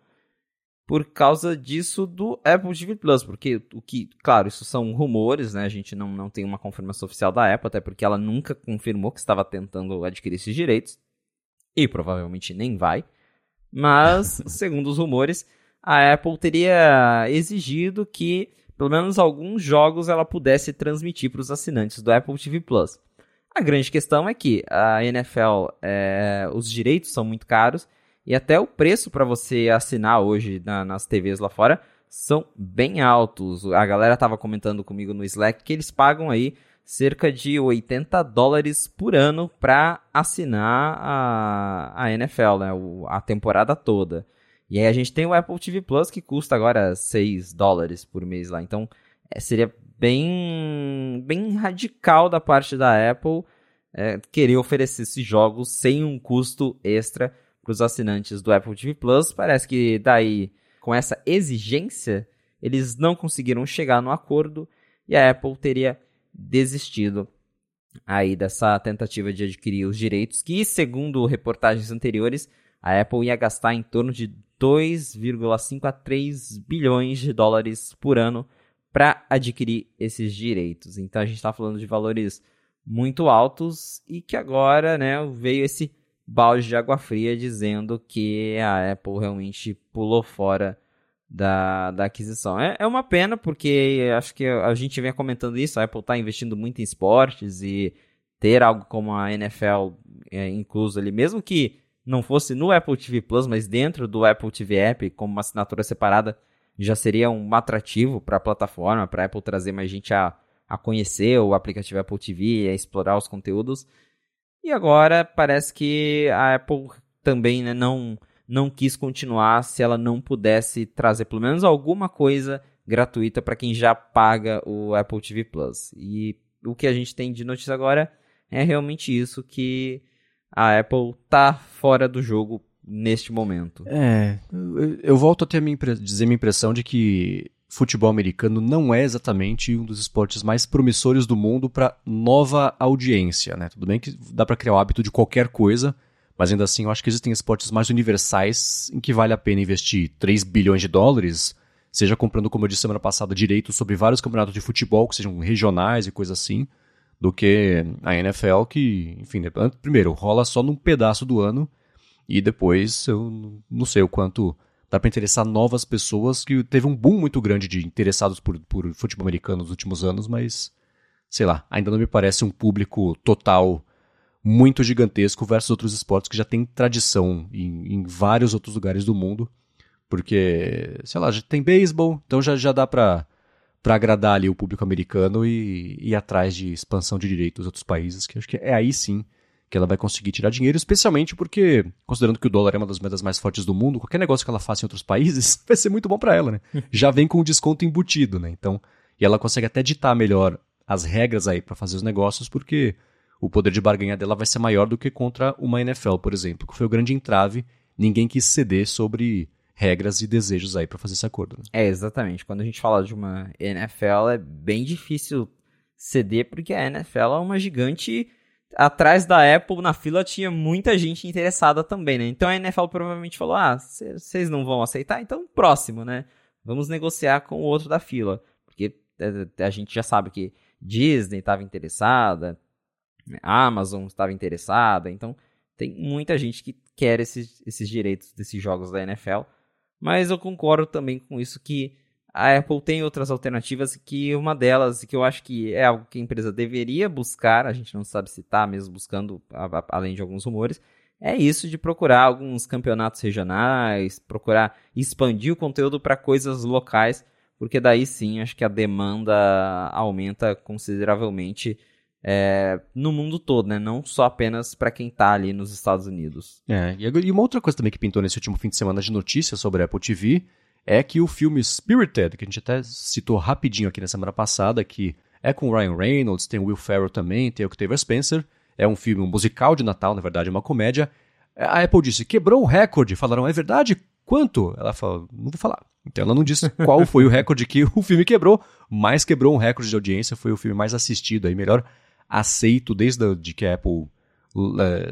por causa disso do Apple TV Plus, porque o que, claro, isso são rumores, né? A gente não, não tem uma confirmação oficial da Apple, até porque ela nunca confirmou que estava tentando adquirir esses direitos e provavelmente nem vai. Mas, segundo os rumores, a Apple teria exigido que pelo menos alguns jogos ela pudesse transmitir para os assinantes do Apple TV Plus. A grande questão é que a NFL, é, os direitos são muito caros e até o preço para você assinar hoje na, nas TVs lá fora são bem altos. A galera estava comentando comigo no Slack que eles pagam aí cerca de 80 dólares por ano para assinar a, a NFL, né? A temporada toda. E aí a gente tem o Apple TV Plus que custa agora 6 dólares por mês lá. Então é, seria bem, bem radical da parte da Apple é, querer oferecer esses jogos sem um custo extra para os assinantes do Apple TV Plus. Parece que daí, com essa exigência, eles não conseguiram chegar no acordo e a Apple teria desistido aí dessa tentativa de adquirir os direitos, que segundo reportagens anteriores, a Apple ia gastar em torno de 2,5 a 3 bilhões de dólares por ano para adquirir esses direitos. Então a gente está falando de valores muito altos e que agora, né, veio esse balde de água fria dizendo que a Apple realmente pulou fora da, da aquisição. É, é uma pena, porque acho que a gente vem comentando isso, a Apple está investindo muito em esportes e ter algo como a NFL é, incluso ali, mesmo que não fosse no Apple TV Plus, mas dentro do Apple TV App, como uma assinatura separada, já seria um atrativo para a plataforma, para a Apple trazer mais gente a, a conhecer o aplicativo Apple TV, a explorar os conteúdos. E agora parece que a Apple também né, não, não quis continuar se ela não pudesse trazer pelo menos alguma coisa gratuita para quem já paga o Apple TV Plus. E o que a gente tem de notícia agora é realmente isso que a Apple tá fora do jogo neste momento. É, eu, volto a ter a minha, dizer minha impressão de que futebol americano não é exatamente um dos esportes mais promissores do mundo para nova audiência, né? Tudo bem que dá para criar o hábito de qualquer coisa, mas ainda assim eu acho que existem esportes mais universais em que vale a pena investir 3 bilhões de dólares, seja comprando, como eu disse semana passada, direitos sobre vários campeonatos de futebol que sejam regionais e coisa assim, do que a NFL que, enfim, primeiro rola só num pedaço do ano e depois eu não sei o quanto dá para interessar novas pessoas, que teve um boom muito grande de interessados por, por futebol americano nos últimos anos, mas sei lá, ainda não me parece um público total muito gigantesco versus outros esportes que já tem tradição em, em vários outros lugares do mundo, porque, sei lá, já tem beisebol, então já, já dá para para agradar ali o público americano e, ir atrás de expansão de direitos dos outros países, que acho que é aí sim que ela vai conseguir tirar dinheiro, especialmente porque, considerando que o dólar é uma das moedas mais fortes do mundo, qualquer negócio que ela faça em outros países vai ser muito bom para ela, né? Já vem com um desconto embutido, né? Então, e ela consegue até ditar melhor as regras aí para fazer os negócios, porque o poder de barganha dela vai ser maior do que contra uma NFL, por exemplo, que foi o grande entrave, ninguém quis ceder sobre regras e desejos aí para fazer esse acordo. Né? É, exatamente. Quando a gente fala de uma NFL, é bem difícil ceder, porque a NFL é uma gigante atrás da Apple, na fila, tinha muita gente interessada também, né? Então a NFL provavelmente falou: ah, vocês não vão aceitar? Então próximo, né? Vamos negociar com o outro da fila. Porque é, a gente já sabe que Disney estava interessada, Amazon estava interessada, então tem muita gente que quer esses, esses direitos desses jogos da NFL. Mas eu concordo também com isso que a Apple tem outras alternativas que uma delas, que eu acho que é algo que a empresa deveria buscar, a gente não sabe se está mesmo buscando, além de alguns rumores, é isso de procurar alguns campeonatos regionais, procurar expandir o conteúdo para coisas locais, porque daí sim acho que a demanda aumenta consideravelmente é, no mundo todo, né? Não só apenas para quem tá ali nos Estados Unidos. É, e uma outra coisa também que pintou nesse último fim de semana de notícias sobre a Apple TV é que o filme Spirited, que a gente até citou rapidinho aqui na semana passada, que é com o Ryan Reynolds, tem o Will Ferrell também, tem o Octavia Spencer, é um filme um musical de Natal, na verdade é uma comédia. A Apple disse, quebrou o recorde. Falaram, é verdade? Quanto? Ela falou, não vou falar. Então ela não disse qual foi o recorde que o filme quebrou, mas quebrou um recorde de audiência, foi o filme mais assistido aí, melhor aceito desde de que a Apple uh,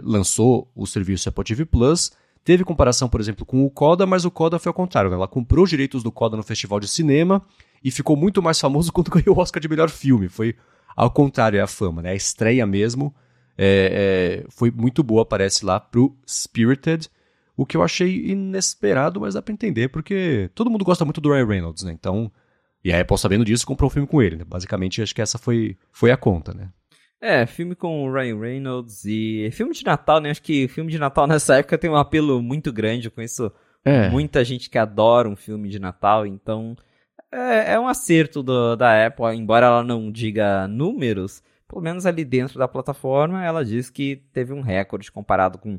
lançou o serviço Apple TV Plus. Teve comparação, por exemplo, com o Coda, mas o Coda foi ao contrário. Né? Ela comprou os direitos do Coda no Festival de Cinema e ficou muito mais famoso quando ganhou o Oscar de melhor filme. Foi ao contrário, é a fama, né? A estreia mesmo é, é, foi muito boa, parece lá, pro Spirited. O que eu achei inesperado, mas dá pra entender, porque todo mundo gosta muito do Ryan Reynolds, né? Então, e a Apple, sabendo disso, comprou o um filme com ele, né? Basicamente, acho que essa foi, foi a conta, né? É, filme com o Ryan Reynolds e filme de Natal, né? Acho que filme de Natal nessa época tem um apelo muito grande. Eu conheço é. muita gente que adora um filme de Natal, então é, é um acerto do, da Apple, embora ela não diga números, pelo menos ali dentro da plataforma, ela diz que teve um recorde comparado com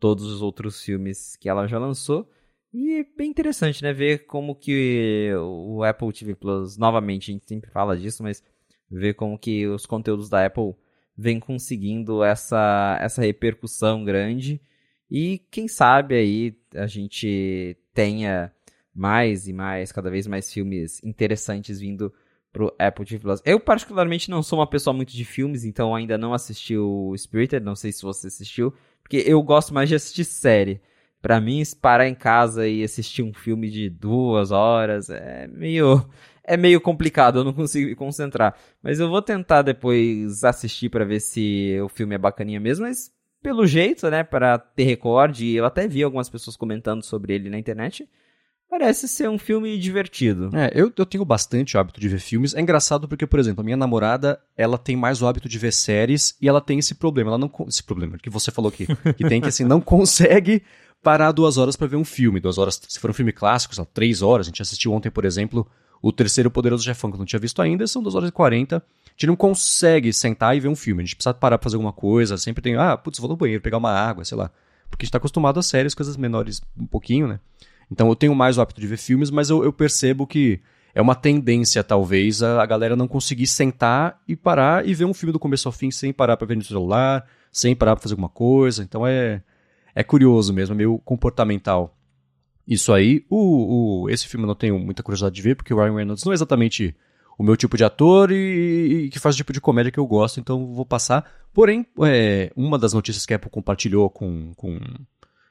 todos os outros filmes que ela já lançou. E é bem interessante, né? Ver como que o Apple TV Plus, novamente, a gente sempre fala disso, mas ver como que os conteúdos da Apple vêm conseguindo essa, essa repercussão grande e quem sabe aí a gente tenha mais e mais, cada vez mais filmes interessantes vindo pro Apple TV Plus. Eu particularmente não sou uma pessoa muito de filmes, então ainda não assisti o Spirited, não sei se você assistiu, porque eu gosto mais de assistir série. Para mim, parar em casa e assistir um filme de duas horas é meio é meio complicado, eu não consigo me concentrar. Mas eu vou tentar depois assistir para ver se o filme é bacaninha mesmo, mas pelo jeito, né, para ter recorde, eu até vi algumas pessoas comentando sobre ele na internet. Parece ser um filme divertido. É, eu, eu tenho bastante hábito de ver filmes. É engraçado porque, por exemplo, a minha namorada, ela tem mais o hábito de ver séries e ela tem esse problema. Ela não esse problema que você falou aqui, que tem que assim não consegue parar duas horas para ver um filme. Duas horas, se for um filme clássico, são três horas. A gente assistiu ontem, por exemplo, o terceiro Poderoso Chefão, que eu não tinha visto ainda, são 2 horas e 40. A gente não consegue sentar e ver um filme. A gente precisa parar pra fazer alguma coisa. Sempre tem, ah, putz, vou no banheiro pegar uma água, sei lá. Porque a gente tá acostumado a séries, coisas menores um pouquinho, né? Então eu tenho mais o hábito de ver filmes, mas eu, eu percebo que é uma tendência, talvez, a, a, galera não conseguir sentar e parar e ver um filme do começo ao fim sem parar pra ver no celular, sem parar pra fazer alguma coisa. Então é, é curioso mesmo, é meio comportamental isso aí. O, o, esse filme eu não tenho muita curiosidade de ver, porque o Ryan Reynolds não é exatamente o meu tipo de ator e, e que faz o tipo de comédia que eu gosto, então vou passar. Porém, é, uma das notícias que a Apple compartilhou com. com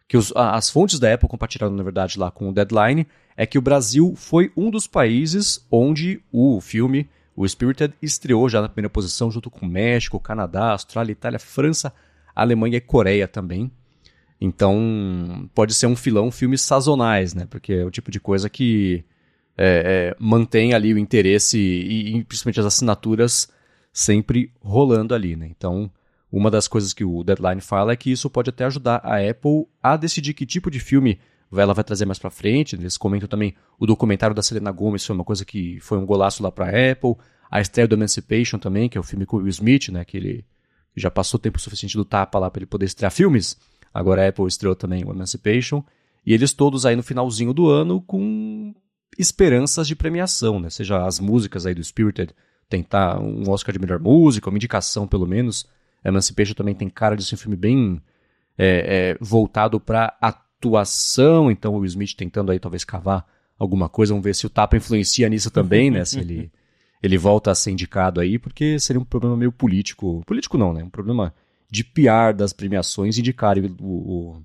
que os, as fontes da Apple compartilharam, na verdade, lá com o Deadline, é que o Brasil foi um dos países onde o filme, o Spirited, estreou já na primeira posição, junto com México, Canadá, Austrália, Itália, França, Alemanha e Coreia também. Então, pode ser um filão filmes sazonais, né? Porque é o tipo de coisa que é, é, mantém ali o interesse e, e, principalmente as assinaturas sempre rolando ali, né? Então, uma das coisas que o Deadline fala é que isso pode até ajudar a Apple a decidir que tipo de filme ela vai trazer mais para frente. Eles comentam também o documentário da Selena Gomez foi uma coisa que foi um golaço lá para Apple. A estreia do Emancipation também, que é o filme com o Will Smith, né? Que ele já passou tempo suficiente do tapa lá para ele poder estrear filmes. Agora a Apple estreou também o Emancipation. E eles todos aí no finalzinho do ano com esperanças de premiação, né? Seja as músicas aí do Spirited, tentar um Oscar de melhor música, uma indicação pelo menos. Emancipation também tem cara de ser um filme bem é, é, voltado para atuação, então o Will Smith tentando aí talvez cavar alguma coisa, vamos ver se o tapa influencia nisso também, né? Se ele, ele volta a ser indicado aí, porque seria um problema meio político. Político não, né? Um problema de PR das premiações indicarem o,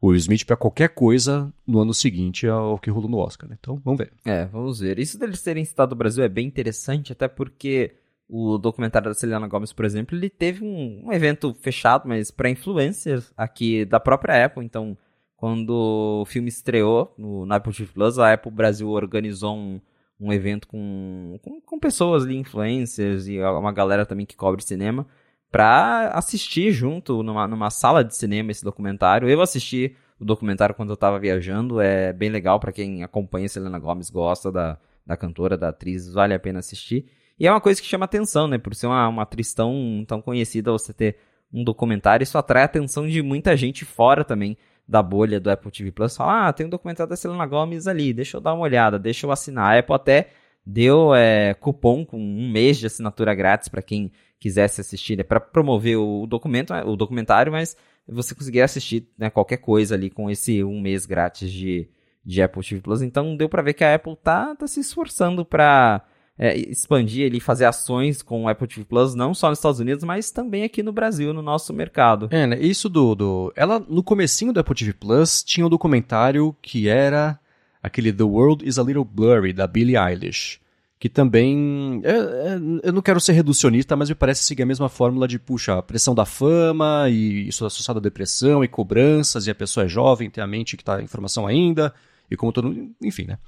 o, Will Smith para qualquer coisa no ano seguinte ao que rolou no Oscar. Né? Então, vamos ver. É, vamos ver. Isso deles terem citado o Brasil é bem interessante, até porque o documentário da Selena Gomez, por exemplo, ele teve um, um evento fechado, mas para influencers aqui da própria Apple. Então, quando o filme estreou no, no Apple TV Plus, a Apple Brasil organizou um, um evento com, com, com pessoas ali, influencers e uma galera também que cobre cinema pra assistir junto numa, numa sala de cinema esse documentário. Eu assisti o documentário quando eu tava viajando, é bem legal para quem acompanha Selena Gomes, gosta da, da cantora, da atriz, vale a pena assistir. E é uma coisa que chama atenção, né? Por ser uma, uma atriz tão, tão conhecida, você ter um documentário, isso atrai a atenção de muita gente fora também da bolha do Apple TV Plus. Fala, ah, tem um documentário da Selena Gomez ali, deixa eu dar uma olhada, deixa eu assinar. A Apple até deu é, cupom com um mês de assinatura grátis para quem quisesse assistir, né, para promover o documento, o documentário, mas você conseguia assistir né, qualquer coisa ali com esse um mês grátis de, de Apple TV Plus. Então deu para ver que a Apple tá, tá se esforçando para é, expandir e fazer ações com o Apple TV Plus, não só nos Estados Unidos, mas também aqui no Brasil, no nosso mercado. É, né? Isso do, do. Ela, no comecinho do Apple TV Plus, tinha um documentário que era aquele The World is a Little Blurry, da Billie Eilish. Que também. É, é, eu não quero ser reducionista, mas me parece seguir a mesma fórmula de, puxa, a pressão da fama, e isso associado à depressão e cobranças, e a pessoa é jovem, tem a mente que está em formação ainda, e como todo. Enfim, né?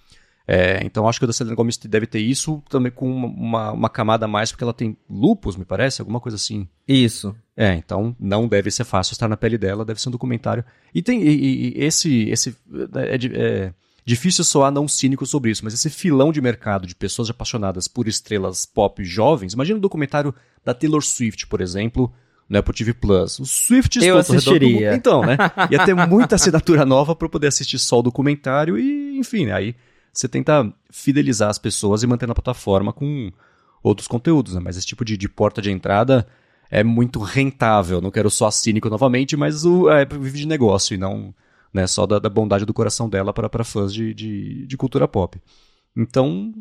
É, então acho que a da Selena Gomez deve ter isso também com uma, uma, camada a mais, porque ela tem lupus, me parece, alguma coisa assim. Isso. É, então não deve ser fácil estar na pele dela, deve ser um documentário. E tem e, e esse. esse é, é, Difícil soar não cínico sobre isso, mas esse filão de mercado de pessoas apaixonadas por estrelas pop jovens, imagina um documentário da Taylor Swift, por exemplo, no Apple TV Plus. Os Swifts Eu assistiria. Então, né? Ia ter muita assinatura nova para poder assistir só o documentário e, enfim, né? aí você tenta fidelizar as pessoas e manter na plataforma com outros conteúdos, né? Mas esse tipo de, de porta de entrada é muito rentável. Não quero só cínico novamente, mas o é, vive de negócio e não né, só da, da bondade do coração dela para fãs de, de, de, cultura pop. Então,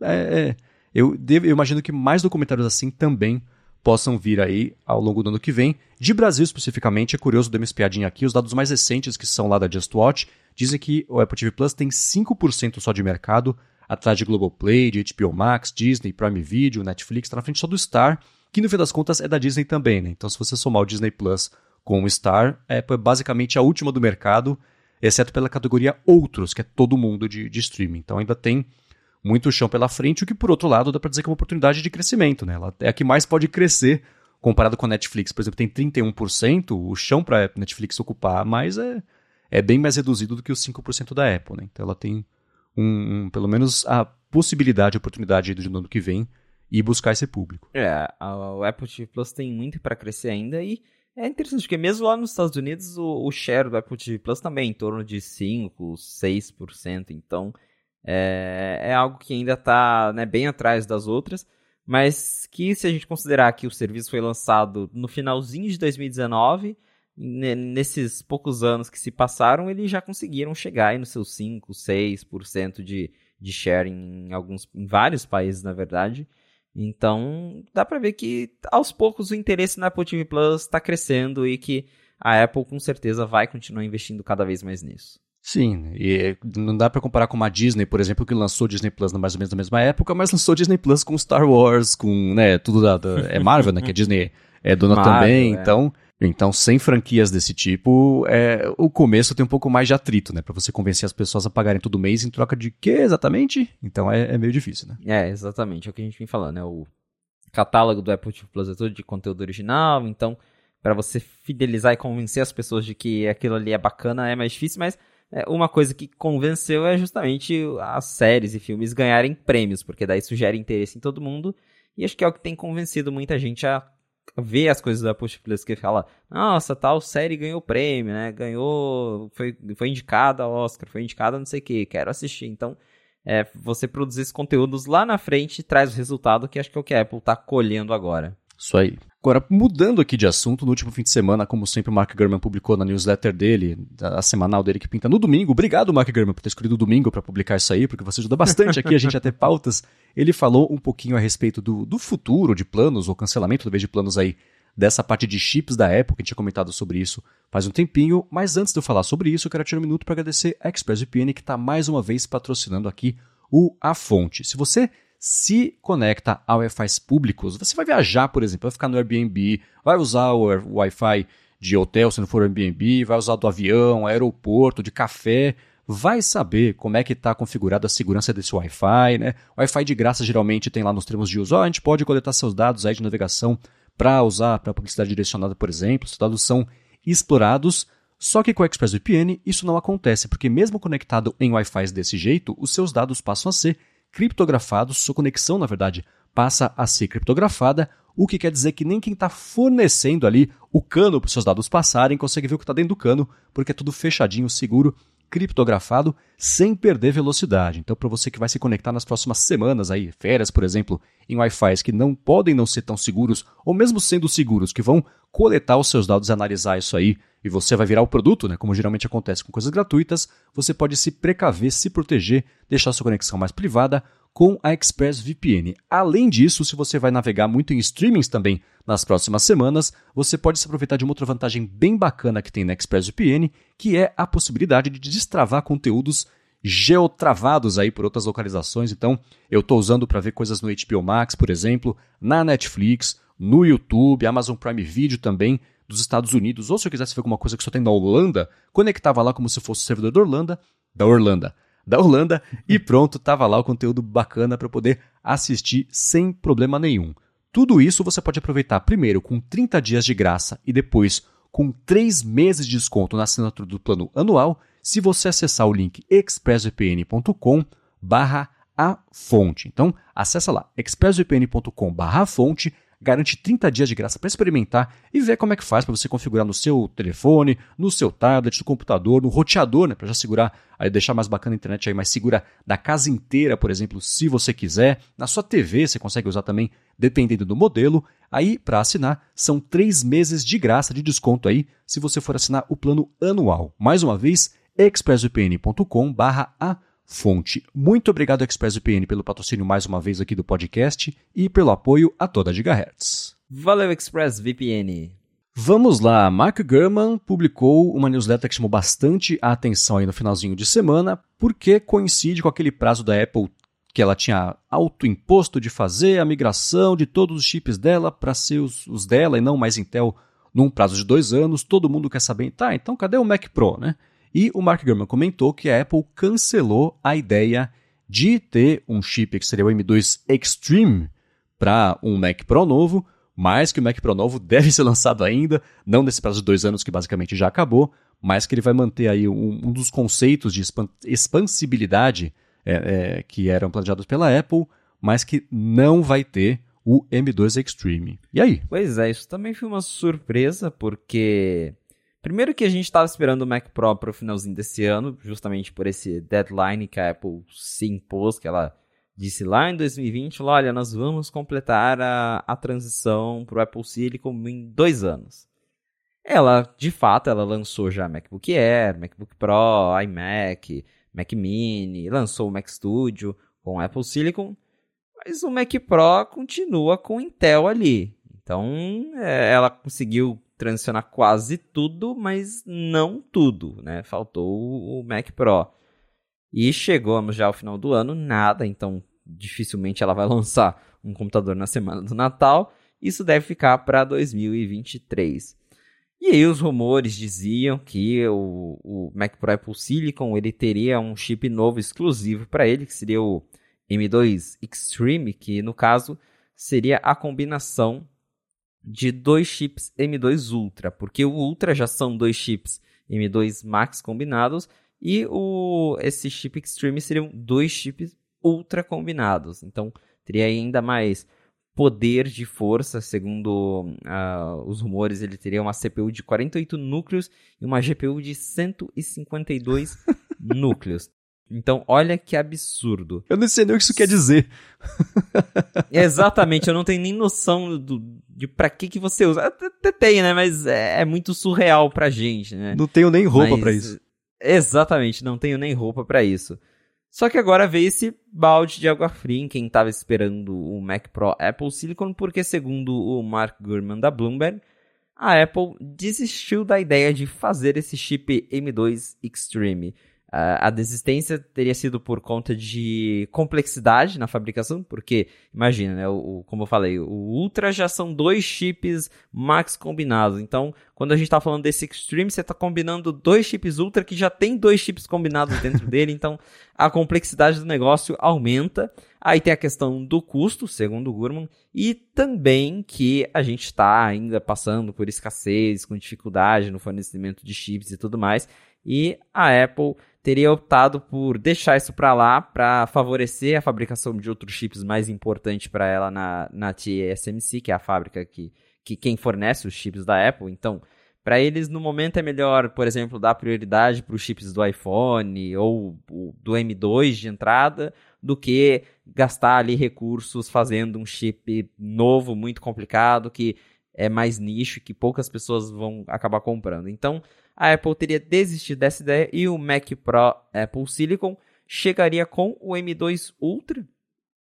é, é, eu, devo, eu imagino que mais documentários assim também possam vir aí ao longo do ano que vem. De Brasil especificamente, é curioso dar uma espiadinha aqui, os dados mais recentes que são lá da Just Watch dizem que o Apple TV Plus tem 5% só de mercado, atrás de Globoplay, de HBO Max, Disney, Prime Video, Netflix, está na frente só do Star, que no fim das contas é da Disney também, né? Então se você somar o Disney Plus com o Star, a Apple é basicamente a última do mercado, exceto pela categoria Outros, que é todo mundo de, de streaming. Então ainda tem muito chão pela frente, o que por outro lado dá para dizer que é uma oportunidade de crescimento, né? Ela é a que mais pode crescer comparado com a Netflix, por exemplo, tem 31%, o chão para a Netflix ocupar mais é, é bem mais reduzido do que os 5% da Apple, né? Então ela tem um, um, pelo menos a possibilidade, a oportunidade do ano que vem e buscar esse público. É, o Apple TV Plus tem muito para crescer ainda e é interessante, porque mesmo lá nos Estados Unidos, o, o share do Apple TV Plus também é em torno de 5%, 6%. Então, é, é algo que ainda está né, bem atrás das outras, mas que se a gente considerar que o serviço foi lançado no finalzinho de 2019, nesses poucos anos que se passaram, eles já conseguiram chegar aí nos seus 5%, 6% de, de share em, alguns, em vários países, na verdade. Então, dá para ver que aos poucos o interesse na Apple TV Plus está crescendo e que a Apple com certeza vai continuar investindo cada vez mais nisso. Sim, e não dá para comparar com a Disney, por exemplo, que lançou Disney Plus mais ou menos na mesma época, mas lançou Disney Plus com Star Wars, com, né, tudo da, da é Marvel, né, que a Disney é dona Marvel, também, é. então então, sem franquias desse tipo, é, o começo tem um pouco mais de atrito, né? Para você convencer as pessoas a pagarem todo mês em troca de quê exatamente? Então é, é meio difícil, né? É, exatamente. É o que a gente vem falando, né? O catálogo do Apple TV Plus é todo de conteúdo original, então para você fidelizar e convencer as pessoas de que aquilo ali é bacana é mais difícil, mas é, uma coisa que convenceu é justamente as séries e filmes ganharem prêmios, porque daí isso gera interesse em todo mundo, e acho que é o que tem convencido muita gente a ver as coisas da Push Plus que fala, nossa, tal série ganhou prêmio, né? Ganhou, foi, foi indicada ao Oscar, foi indicada não sei o que, quero assistir. Então, é, você produzir esses conteúdos lá na frente traz o resultado que acho que é o que a Apple está colhendo agora. Isso aí. Agora, mudando aqui de assunto, no último fim de semana, como sempre, o Mark Gurman publicou na newsletter dele, a semanal dele que pinta no domingo. Obrigado, Mark Gurman, por ter escolhido o domingo para publicar isso aí, porque você ajuda bastante aqui a gente a ter pautas. Ele falou um pouquinho a respeito do, do futuro de planos, ou cancelamento talvez de planos aí, dessa parte de chips da que a gente tinha comentado sobre isso faz um tempinho. Mas antes de eu falar sobre isso, eu quero tirar um minuto para agradecer a ExpressVPN, que está mais uma vez patrocinando aqui o A Fonte. Se você se conecta a Wi-Fi públicos, você vai viajar, por exemplo, vai ficar no Airbnb, vai usar o Wi-Fi de hotel, se não for Airbnb, vai usar do avião, aeroporto, de café, vai saber como é que está configurada a segurança desse Wi-Fi, né? Wi-Fi de graça geralmente tem lá nos termos de uso, oh, a gente pode coletar seus dados aí de navegação para usar para publicidade direcionada, por exemplo, os dados são explorados, só que com o ExpressVPN isso não acontece, porque mesmo conectado em Wi-Fi desse jeito, os seus dados passam a ser criptografados, sua conexão, na verdade, passa a ser criptografada, o que quer dizer que nem quem está fornecendo ali o cano para os seus dados passarem consegue ver o que está dentro do cano, porque é tudo fechadinho, seguro, criptografado, sem perder velocidade. Então, para você que vai se conectar nas próximas semanas aí, férias, por exemplo, em Wi-Fi que não podem não ser tão seguros, ou mesmo sendo seguros, que vão coletar os seus dados e analisar isso aí, e você vai virar o produto, né, como geralmente acontece com coisas gratuitas, você pode se precaver, se proteger, deixar sua conexão mais privada com a ExpressVPN. Além disso, se você vai navegar muito em streamings também nas próximas semanas, você pode se aproveitar de uma outra vantagem bem bacana que tem na ExpressVPN, que é a possibilidade de destravar conteúdos geotravados aí por outras localizações. Então, eu estou usando para ver coisas no HBO Max, por exemplo, na Netflix, no YouTube, Amazon Prime Video também, dos Estados Unidos, ou se eu quisesse ver alguma coisa que só tem na Holanda, conectava lá como se fosse o servidor da Holanda, da Orlando, da Holanda e pronto, tava lá o conteúdo bacana para poder assistir sem problema nenhum. Tudo isso você pode aproveitar primeiro com 30 dias de graça e depois com 3 meses de desconto na assinatura do plano anual se você acessar o link expressvpn.com barra a fonte. Então, acessa lá, expressvpn.com barra fonte garante 30 dias de graça para experimentar e ver como é que faz para você configurar no seu telefone, no seu tablet, no computador, no roteador, né, para já segurar, aí deixar mais bacana a internet aí mais segura da casa inteira, por exemplo, se você quiser. Na sua TV você consegue usar também, dependendo do modelo. Aí, para assinar, são três meses de graça de desconto aí, se você for assinar o plano anual. Mais uma vez, expressvpn.com/a fonte. Muito obrigado, ExpressVPN, pelo patrocínio mais uma vez aqui do podcast e pelo apoio a toda a Gigahertz. Valeu, ExpressVPN! Vamos lá, Mark Gurman publicou uma newsletter que chamou bastante a atenção aí no finalzinho de semana, porque coincide com aquele prazo da Apple que ela tinha autoimposto de fazer a migração de todos os chips dela para ser os, os, dela e não mais Intel num prazo de dois anos. Todo mundo quer saber, tá, então cadê o Mac Pro, né? E o Mark Gurman comentou que a Apple cancelou a ideia de ter um chip que seria o M2 Extreme para um Mac Pro novo, mas que o Mac Pro novo deve ser lançado ainda, não nesse prazo de dois anos que basicamente já acabou, mas que ele vai manter aí um, um dos conceitos de expansibilidade é, é, que eram planejados pela Apple, mas que não vai ter o M2 Extreme. E aí? Pois é, isso também foi uma surpresa, porque Primeiro que a gente estava esperando o Mac Pro para o finalzinho desse ano, justamente por esse deadline que a Apple se impôs, que ela disse lá em 2020, olha, nós vamos completar a, a transição para o Apple Silicon em dois anos. Ela, de fato, ela lançou já MacBook Air, MacBook Pro, iMac, Mac Mini, lançou o Mac Studio com Apple Silicon, mas o Mac Pro continua com Intel ali. Então, é, ela conseguiu transicionar quase tudo, mas não tudo, né? Faltou o Mac Pro. E chegamos já ao final do ano, nada, então dificilmente ela vai lançar um computador na semana do Natal. Isso deve ficar para 2023. E aí os rumores diziam que o, o Mac Pro Apple Silicon ele teria um chip novo exclusivo para ele, que seria o M2 Extreme, que no caso seria a combinação de dois chips M2 Ultra, porque o Ultra já são dois chips M2 Max combinados e o esse chip Extreme seriam dois chips Ultra combinados. Então teria ainda mais poder de força, segundo uh, os rumores, ele teria uma CPU de 48 núcleos e uma GPU de 152 núcleos. Então, olha que absurdo. Eu não sei nem o que isso quer dizer. Exatamente, eu não tenho nem noção do, de pra que que você usa. Até tem, né? Mas é, é muito surreal pra gente, né? Não tenho nem roupa Mas, pra isso. Exatamente, não tenho nem roupa para isso. Só que agora veio esse balde de água fria em quem estava esperando o Mac Pro Apple Silicon, porque segundo o Mark Gurman da Bloomberg, a Apple desistiu da ideia de fazer esse chip M2 Extreme a desistência teria sido por conta de complexidade na fabricação, porque, imagina, né, o, o, como eu falei, o Ultra já são dois chips Max combinados. Então, quando a gente está falando desse Extreme, você está combinando dois chips Ultra que já tem dois chips combinados dentro dele. Então, a complexidade do negócio aumenta. Aí tem a questão do custo, segundo o Gurman, e também que a gente está ainda passando por escassez, com dificuldade no fornecimento de chips e tudo mais. E a Apple teria optado por deixar isso para lá para favorecer a fabricação de outros chips mais importantes para ela na, na TSMC, que é a fábrica que, que quem fornece os chips da Apple. Então, para eles, no momento, é melhor, por exemplo, dar prioridade para os chips do iPhone ou do M2 de entrada, do que gastar ali recursos fazendo um chip novo, muito complicado, que é mais nicho, que poucas pessoas vão acabar comprando. Então, a Apple teria desistido dessa ideia e o Mac Pro Apple Silicon chegaria com o M2 Ultra,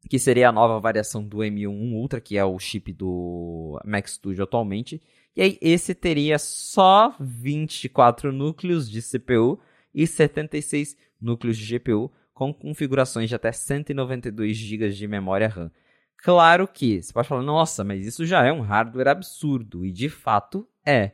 que seria a nova variação do M1 Ultra, que é o chip do Mac Studio atualmente. E aí esse teria só 24 núcleos de CPU e 76 núcleos de GPU, com configurações de até 192 GB de memória RAM. Claro que você pode falar, nossa, mas isso já é um hardware absurdo, e de fato é.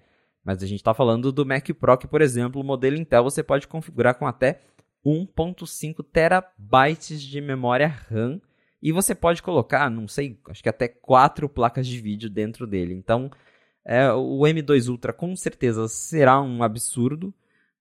Mas a gente está falando do Mac Pro, que, por exemplo, o modelo Intel você pode configurar com até 1.5 terabytes de memória RAM e você pode colocar, não sei, acho que até quatro placas de vídeo dentro dele. Então, é, o M2 Ultra com certeza será um absurdo,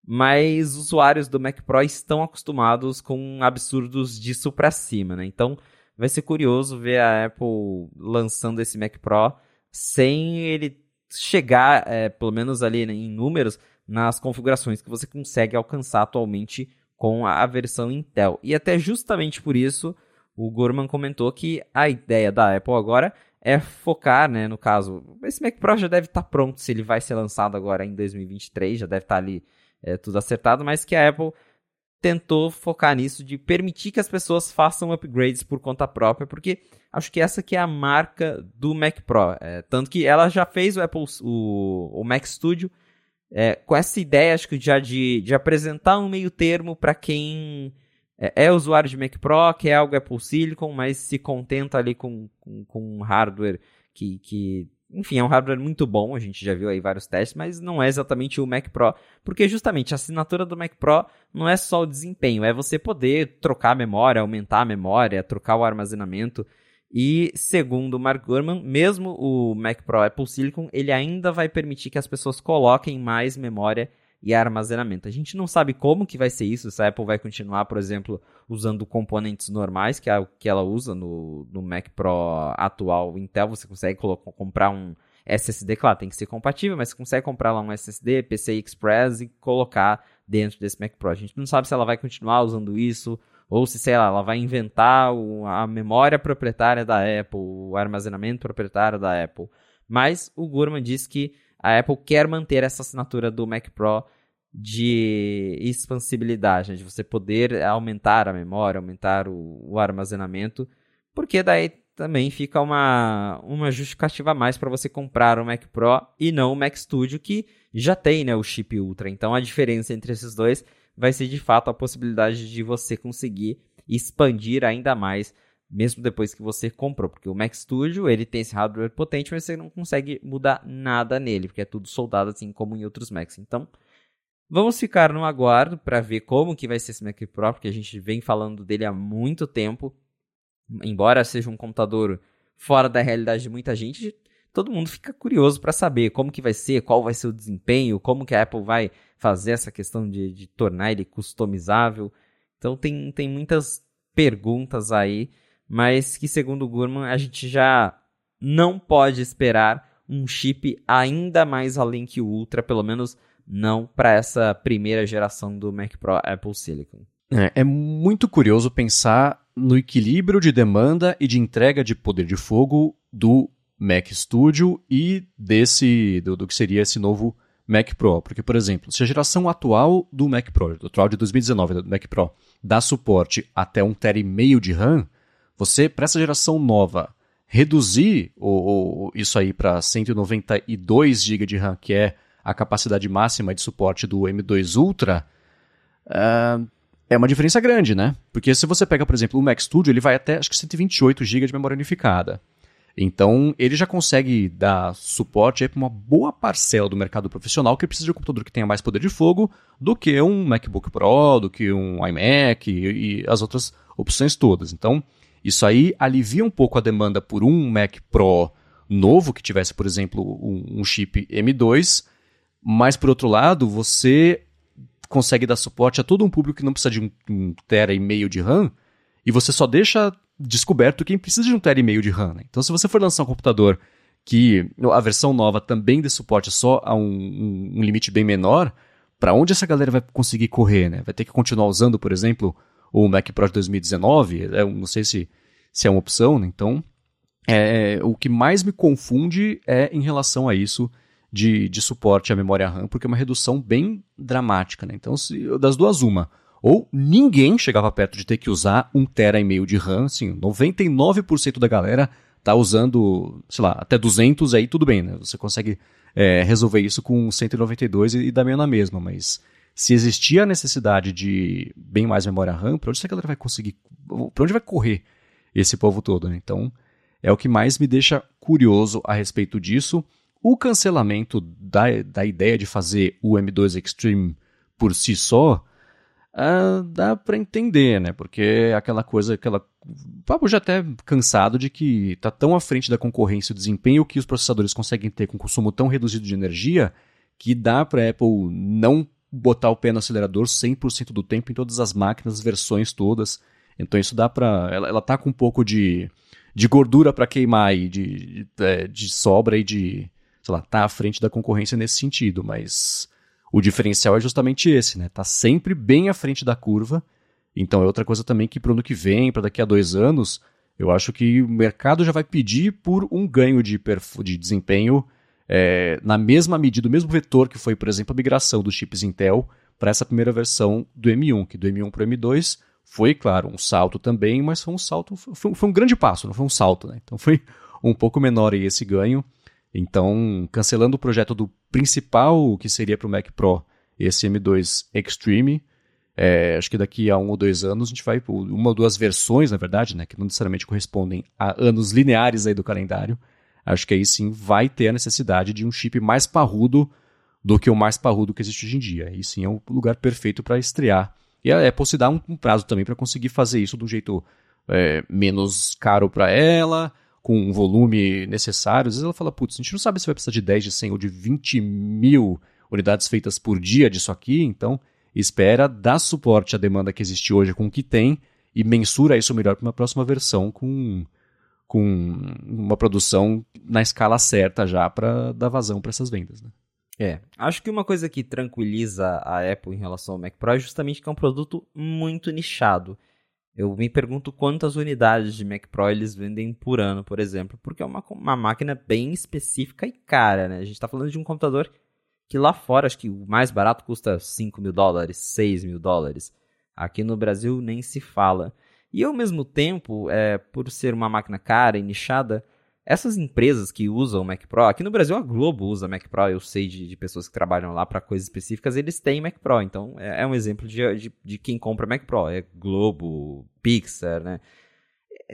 mas usuários do Mac Pro estão acostumados com absurdos disso para cima, né? Então, vai ser curioso ver a Apple lançando esse Mac Pro sem ele chegar, é, pelo menos ali né, em números, nas configurações que você consegue alcançar atualmente com a versão Intel. E até justamente por isso, o Gorman comentou que a ideia da Apple agora é focar, né, no caso, esse Mac Pro já deve estar tá pronto se ele vai ser lançado agora em 2023, já deve estar tá ali é, tudo acertado, mas que a Apple tentou focar nisso de permitir que as pessoas façam upgrades por conta própria, porque acho que essa que é a marca do Mac Pro. É, tanto que ela já fez o Apple, o, o Mac Studio é, com essa ideia, acho que já de, de apresentar um meio termo para quem é, é, usuário de Mac Pro, que é algo Apple Silicon, mas se contenta ali com, com, com um hardware que, que enfim, é um hardware muito bom, a gente já viu aí vários testes, mas não é exatamente o Mac Pro, porque justamente a assinatura do Mac Pro não é só o desempenho, é você poder trocar a memória, aumentar a memória, trocar o armazenamento. E segundo o Mark Gurman, mesmo o Mac Pro Apple Silicon, ele ainda vai permitir que as pessoas coloquem mais memória e armazenamento. A gente não sabe como que vai ser isso, se a Apple vai continuar, por exemplo, usando componentes normais, que é o que ela usa no, no Mac Pro atual Intel, você consegue comprar um SSD, claro, tem que ser compatível, mas você consegue comprar lá um SSD, PCI Express e colocar dentro desse Mac Pro. A gente não sabe se ela vai continuar usando isso, ou se, sei lá, ela vai inventar a memória proprietária da Apple, o armazenamento proprietário da Apple. Mas o Gurman disse que a Apple quer manter essa assinatura do Mac Pro de expansibilidade, né? de você poder aumentar a memória, aumentar o, o armazenamento, porque daí também fica uma, uma justificativa a mais para você comprar o Mac Pro e não o Mac Studio, que já tem né, o chip Ultra. Então a diferença entre esses dois vai ser de fato a possibilidade de você conseguir expandir ainda mais mesmo depois que você comprou, porque o Mac Studio ele tem esse hardware potente, mas você não consegue mudar nada nele, porque é tudo soldado assim como em outros Macs. Então, vamos ficar no aguardo para ver como que vai ser esse Mac Pro, porque a gente vem falando dele há muito tempo. Embora seja um computador fora da realidade de muita gente, todo mundo fica curioso para saber como que vai ser, qual vai ser o desempenho, como que a Apple vai fazer essa questão de, de tornar ele customizável. Então tem, tem muitas perguntas aí mas que, segundo o Gurman, a gente já não pode esperar um chip ainda mais além que o Ultra, pelo menos não para essa primeira geração do Mac Pro Apple Silicon. É, é, muito curioso pensar no equilíbrio de demanda e de entrega de poder de fogo do Mac Studio e desse do, do que seria esse novo Mac Pro. Porque, por exemplo, se a geração atual do Mac Pro, do atual de 2019 do Mac Pro, dá suporte até 1,5 TB de RAM, você, para essa geração nova, reduzir o, o isso aí para 192 GB de RAM, que é a capacidade máxima de suporte do M2 Ultra, uh, é uma diferença grande, né? Porque se você pega, por exemplo, o Mac Studio, ele vai até acho que 128 GB de memória unificada. Então, ele já consegue dar suporte para uma boa parcela do mercado profissional que precisa de um computador que tenha mais poder de fogo do que um MacBook Pro, do que um iMac e, e as outras opções todas. Então, isso aí alivia um pouco a demanda por um Mac Pro novo, que tivesse, por exemplo, um, um chip M2, mas por outro lado, você consegue dar suporte a todo um público que não precisa de um, um tera e meio de RAM, e você só deixa descoberto quem precisa de um tera e meio de RAM. Né? Então, se você for lançar um computador que a versão nova também dê suporte só a um, um limite bem menor, para onde essa galera vai conseguir correr? Né? Vai ter que continuar usando, por exemplo, o Mac Pro de 2019? É, não sei se, se é uma opção, né? Então, é, o que mais me confunde é em relação a isso de, de suporte à memória RAM, porque é uma redução bem dramática. Né? Então, se, das duas, uma. Ou ninguém chegava perto de ter que usar um tera e meio de RAM, assim, 99% da galera tá usando, sei lá, até 200, aí tudo bem, né? Você consegue é, resolver isso com 192 e, e dá meio na mesma, mas se existia a necessidade de bem mais memória RAM, para onde essa galera vai conseguir, para onde vai correr esse povo todo, né? Então, é o que mais me deixa curioso a respeito disso. O cancelamento da, da ideia de fazer o M2 Extreme por si só, uh, dá para entender, né? Porque é aquela coisa, aquela. O papo já até cansado de que está tão à frente da concorrência o desempenho que os processadores conseguem ter com consumo tão reduzido de energia que dá para Apple não botar o pé no acelerador 100% do tempo em todas as máquinas, versões todas. Então isso dá para ela, ela tá com um pouco de, de gordura para queimar e de, de, é, de sobra e de sei lá, tá à frente da concorrência nesse sentido, mas o diferencial é justamente esse, né? Tá sempre bem à frente da curva. Então é outra coisa também que para o ano que vem, para daqui a dois anos, eu acho que o mercado já vai pedir por um ganho de, de desempenho é, na mesma medida, o mesmo vetor que foi, por exemplo, a migração dos chips Intel para essa primeira versão do M1, que do M1 para o M2 foi, claro, um salto também, mas foi um salto, foi, foi um grande passo, não foi um salto, né? Então foi um pouco menor aí esse ganho. Então, cancelando o projeto do principal que seria para o Mac Pro, esse M2 Extreme, é, acho que daqui a um ou dois anos a gente vai uma ou duas versões, na verdade, né, que não necessariamente correspondem a anos lineares aí do calendário. Acho que aí sim vai ter a necessidade de um chip mais parrudo do que o mais parrudo que existe hoje em dia. Aí sim é o lugar perfeito para estrear. E a Apple se dá um, um prazo também para conseguir fazer isso de um jeito é, menos caro para ela, com um volume necessário, às vezes ela fala, putz, a gente não sabe se vai precisar de 10, de 100 ou de 20 mil unidades feitas por dia disso aqui, então espera, dá suporte à demanda que existe hoje com o que tem e mensura isso melhor para uma próxima versão com, com uma produção na escala certa já para dar vazão para essas vendas. Né? É, acho que uma coisa que tranquiliza a Apple em relação ao Mac Pro é justamente que é um produto muito nichado. Eu me pergunto quantas unidades de Mac Pro eles vendem por ano, por exemplo, porque é uma, uma máquina bem específica e cara, né? A gente está falando de um computador que lá fora, acho que o mais barato custa 5 mil dólares, 6 mil dólares. Aqui no Brasil nem se fala. E ao mesmo tempo, é, por ser uma máquina cara e nichada, essas empresas que usam o Mac Pro, aqui no Brasil a Globo usa Mac Pro, eu sei de, de pessoas que trabalham lá para coisas específicas, eles têm Mac Pro, então é, é um exemplo de, de, de, quem compra Mac Pro, é Globo, Pixar, né?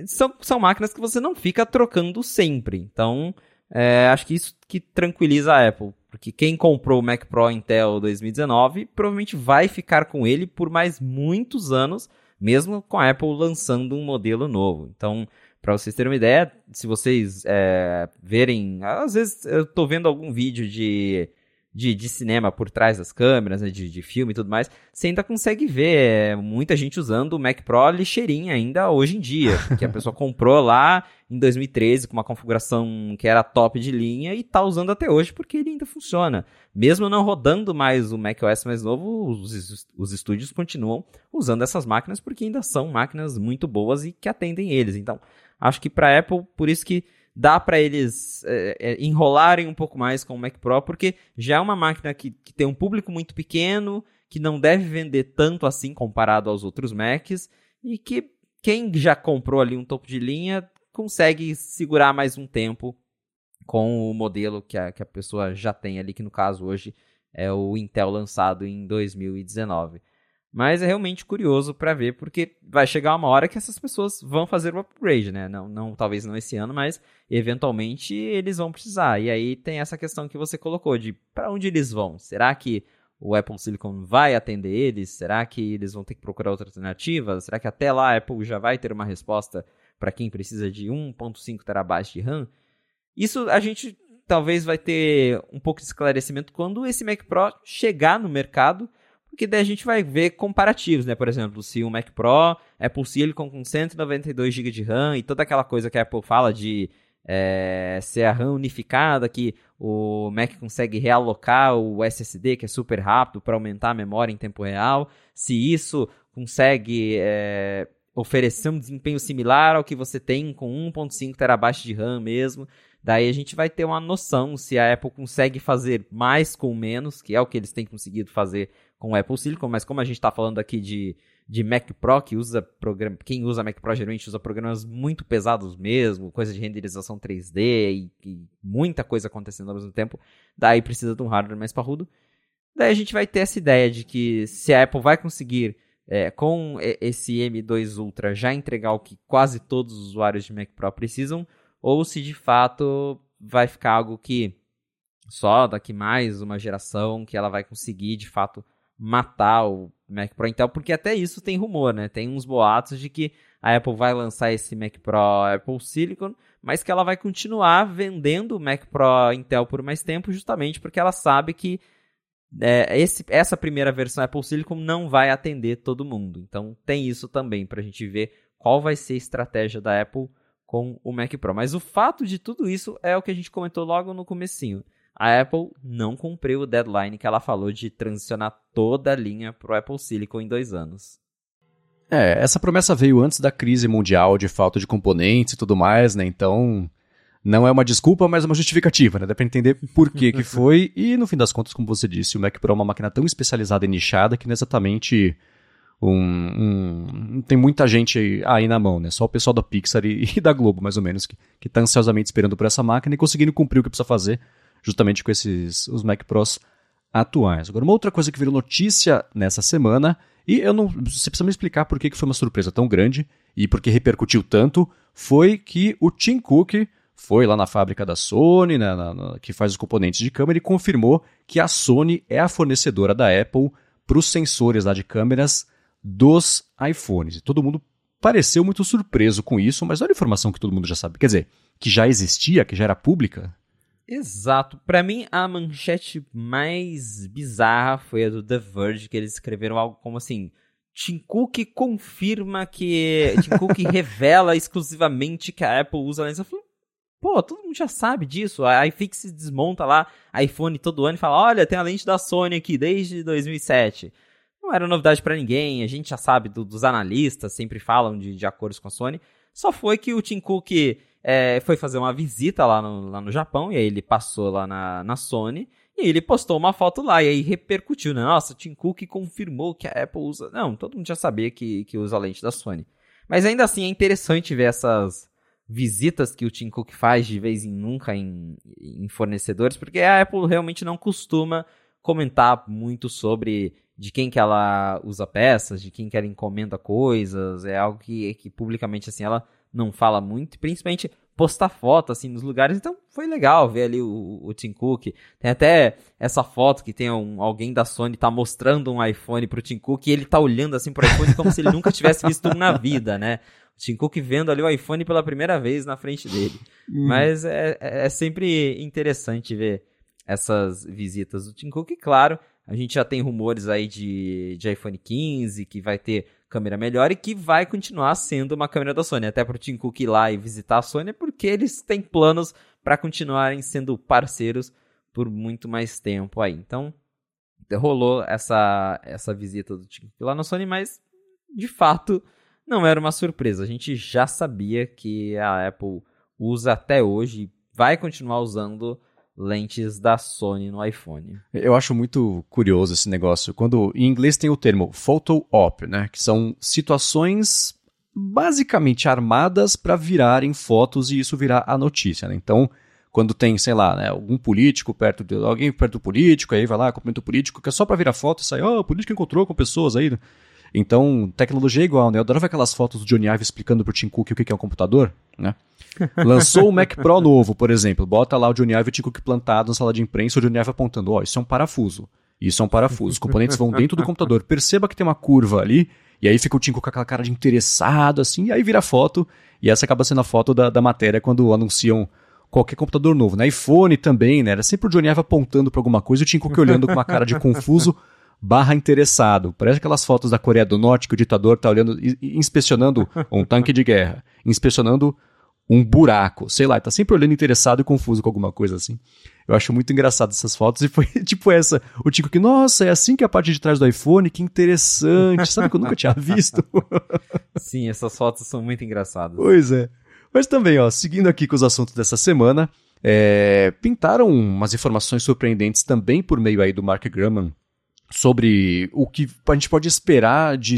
São, são máquinas que você não fica trocando sempre, então é, acho que isso que tranquiliza a Apple, porque quem comprou o Mac Pro Intel 2019 provavelmente vai ficar com ele por mais muitos anos, mesmo com a Apple lançando um modelo novo. Então, para vocês terem uma ideia, se vocês é, verem, às vezes eu tô vendo algum vídeo de, de, de cinema por trás das câmeras, né, de, de filme e tudo mais, você ainda consegue ver é, muita gente usando o Mac Pro lixeirinha ainda hoje em dia, que a pessoa comprou lá em 2013 com uma configuração que era top de linha e tá usando até hoje porque ele ainda funciona. Mesmo não rodando mais o Mac OS mais novo, os, os estúdios continuam usando essas máquinas porque ainda são máquinas muito boas e que atendem eles. Então, Acho que para Apple, por isso que dá para eles é, é, enrolarem um pouco mais com o Mac Pro, porque já é uma máquina que, que tem um público muito pequeno, que não deve vender tanto assim comparado aos outros Macs, e que quem já comprou ali um topo de linha consegue segurar mais um tempo com o modelo que a, que a pessoa já tem ali, que no caso hoje é o Intel lançado em 2019. Mas é realmente curioso para ver, porque vai chegar uma hora que essas pessoas vão fazer o upgrade, né? Não, não, talvez não esse ano, mas eventualmente eles vão precisar. E aí tem essa questão que você colocou de para onde eles vão? Será que o Apple Silicon vai atender eles? Será que eles vão ter que procurar outra alternativa? Será que até lá a Apple já vai ter uma resposta para quem precisa de 1.5 terabytes de RAM? Isso a gente talvez vai ter um pouco de esclarecimento quando esse Mac Pro chegar no mercado porque daí a gente vai ver comparativos, né? Por exemplo, se o Mac Pro, Apple Silicon com 192 GB de RAM e toda aquela coisa que a Apple fala de é, ser a RAM unificada, que o Mac consegue realocar o SSD, que é super rápido, para aumentar a memória em tempo real. Se isso consegue é, oferecer um desempenho similar ao que você tem com 1.5 terabytes de RAM mesmo, daí a gente vai ter uma noção se a Apple consegue fazer mais com menos, que é o que eles têm conseguido fazer com o Apple Silicon, mas como a gente está falando aqui de, de Mac Pro, que usa programa, quem usa Mac Pro geralmente usa programas muito pesados mesmo, coisa de renderização 3D e, e muita coisa acontecendo ao mesmo tempo, daí precisa de um hardware mais parrudo. Daí a gente vai ter essa ideia de que se a Apple vai conseguir é, com esse M2 Ultra já entregar o que quase todos os usuários de Mac Pro precisam, ou se de fato vai ficar algo que só daqui mais uma geração que ela vai conseguir de fato matar o Mac Pro Intel, porque até isso tem rumor, né? Tem uns boatos de que a Apple vai lançar esse Mac Pro Apple Silicon, mas que ela vai continuar vendendo o Mac Pro Intel por mais tempo, justamente porque ela sabe que é, esse, essa primeira versão Apple Silicon não vai atender todo mundo. Então tem isso também para a gente ver qual vai ser a estratégia da Apple com o Mac Pro. Mas o fato de tudo isso é o que a gente comentou logo no comecinho a Apple não cumpriu o deadline que ela falou de transicionar toda a linha para o Apple Silicon em dois anos. É, essa promessa veio antes da crise mundial de falta de componentes e tudo mais, né? Então, não é uma desculpa, mas uma justificativa, né? Dá para entender por que que foi. E no fim das contas, como você disse, o Mac Pro é uma máquina tão especializada e nichada que não é exatamente um, um, tem muita gente aí na mão, né? Só o pessoal da Pixar e, e da Globo, mais ou menos, que, que tá ansiosamente esperando por essa máquina e conseguindo cumprir o que precisa fazer justamente com esses os Mac Pros atuais. Agora, uma outra coisa que virou notícia nessa semana, e eu não. Você precisa me explicar por que, que foi uma surpresa tão grande e por que repercutiu tanto, foi que o Tim Cook foi lá na fábrica da Sony, né, na, na, que faz os componentes de câmera, e confirmou que a Sony é a fornecedora da Apple para os sensores lá de câmeras dos iPhones. E todo mundo pareceu muito surpreso com isso, mas olha a informação que todo mundo já sabe. Quer dizer, que já existia, que já era pública. Exato. Para mim, a manchete mais bizarra foi a do The Verge, que eles escreveram algo como assim: Tim Cook confirma que. Tim Cook revela exclusivamente que a Apple usa lens. Eu falei, pô, todo mundo já sabe disso. A iFix desmonta lá iPhone todo ano e fala: olha, tem a lente da Sony aqui desde 2007. Não era novidade para ninguém, a gente já sabe do, dos analistas, sempre falam de, de acordos com a Sony. Só foi que o Tim Cook é, foi fazer uma visita lá no, lá no Japão, e aí ele passou lá na, na Sony, e ele postou uma foto lá, e aí repercutiu, né? Nossa, Tim Cook confirmou que a Apple usa. Não, todo mundo já sabia que, que usa a lente da Sony. Mas ainda assim é interessante ver essas visitas que o Tim Cook faz de vez em nunca em, em fornecedores, porque a Apple realmente não costuma comentar muito sobre de quem que ela usa peças, de quem que ela encomenda coisas, é algo que, que publicamente assim ela não fala muito, principalmente postar foto assim nos lugares. Então foi legal ver ali o, o Tim Cook. Tem até essa foto que tem um, alguém da Sony tá mostrando um iPhone pro Tim Cook e ele tá olhando assim pro iPhone como se ele nunca tivesse visto um na vida, né? O Tim Cook vendo ali o iPhone pela primeira vez na frente dele. Hum. Mas é, é sempre interessante ver essas visitas do Tim Cook. E claro, a gente já tem rumores aí de, de iPhone 15 que vai ter câmera melhor e que vai continuar sendo uma câmera da Sony. Até para o Tim Cook ir lá e visitar a Sony, porque eles têm planos para continuarem sendo parceiros por muito mais tempo aí. Então, rolou essa, essa visita do Tim Cook lá na Sony, mas de fato não era uma surpresa. A gente já sabia que a Apple usa até hoje, vai continuar usando lentes da Sony no iPhone. Eu acho muito curioso esse negócio. Quando em inglês tem o termo photo op, né, que são situações basicamente armadas para virarem fotos e isso virar a notícia. Né? Então, quando tem, sei lá, né, algum político perto de alguém perto do político, aí vai lá, cumprimenta o político, que é só para virar foto e sai, ó, oh, o político encontrou com pessoas aí. Então, tecnologia é igual, né? Eu adorava aquelas fotos do Johnny Ive explicando pro Tim Cook o que é um computador, né? Lançou o Mac Pro novo, por exemplo. Bota lá o Johnny Ive e o Tim Cook plantado na sala de imprensa, o Johnny Ive apontando, ó, oh, isso é um parafuso. Isso é um parafuso. Os componentes vão dentro do computador. Perceba que tem uma curva ali, e aí fica o Tim Cook com aquela cara de interessado, assim, e aí vira foto, e essa acaba sendo a foto da, da matéria quando anunciam qualquer computador novo. Na iPhone também, né? Era sempre o Johnny Ive apontando para alguma coisa e o Tim Cook olhando com uma cara de confuso barra interessado. Parece aquelas fotos da Coreia do Norte que o ditador tá olhando, inspecionando um tanque de guerra, inspecionando um buraco, sei lá, tá sempre olhando interessado e confuso com alguma coisa assim. Eu acho muito engraçado essas fotos e foi tipo essa, o Tico que, nossa, é assim que é a parte de trás do iPhone, que interessante, sabe que eu nunca tinha visto. Sim, essas fotos são muito engraçadas. Pois é. Mas também, ó, seguindo aqui com os assuntos dessa semana, é, pintaram umas informações surpreendentes também por meio aí do Mark Grumman sobre o que a gente pode esperar de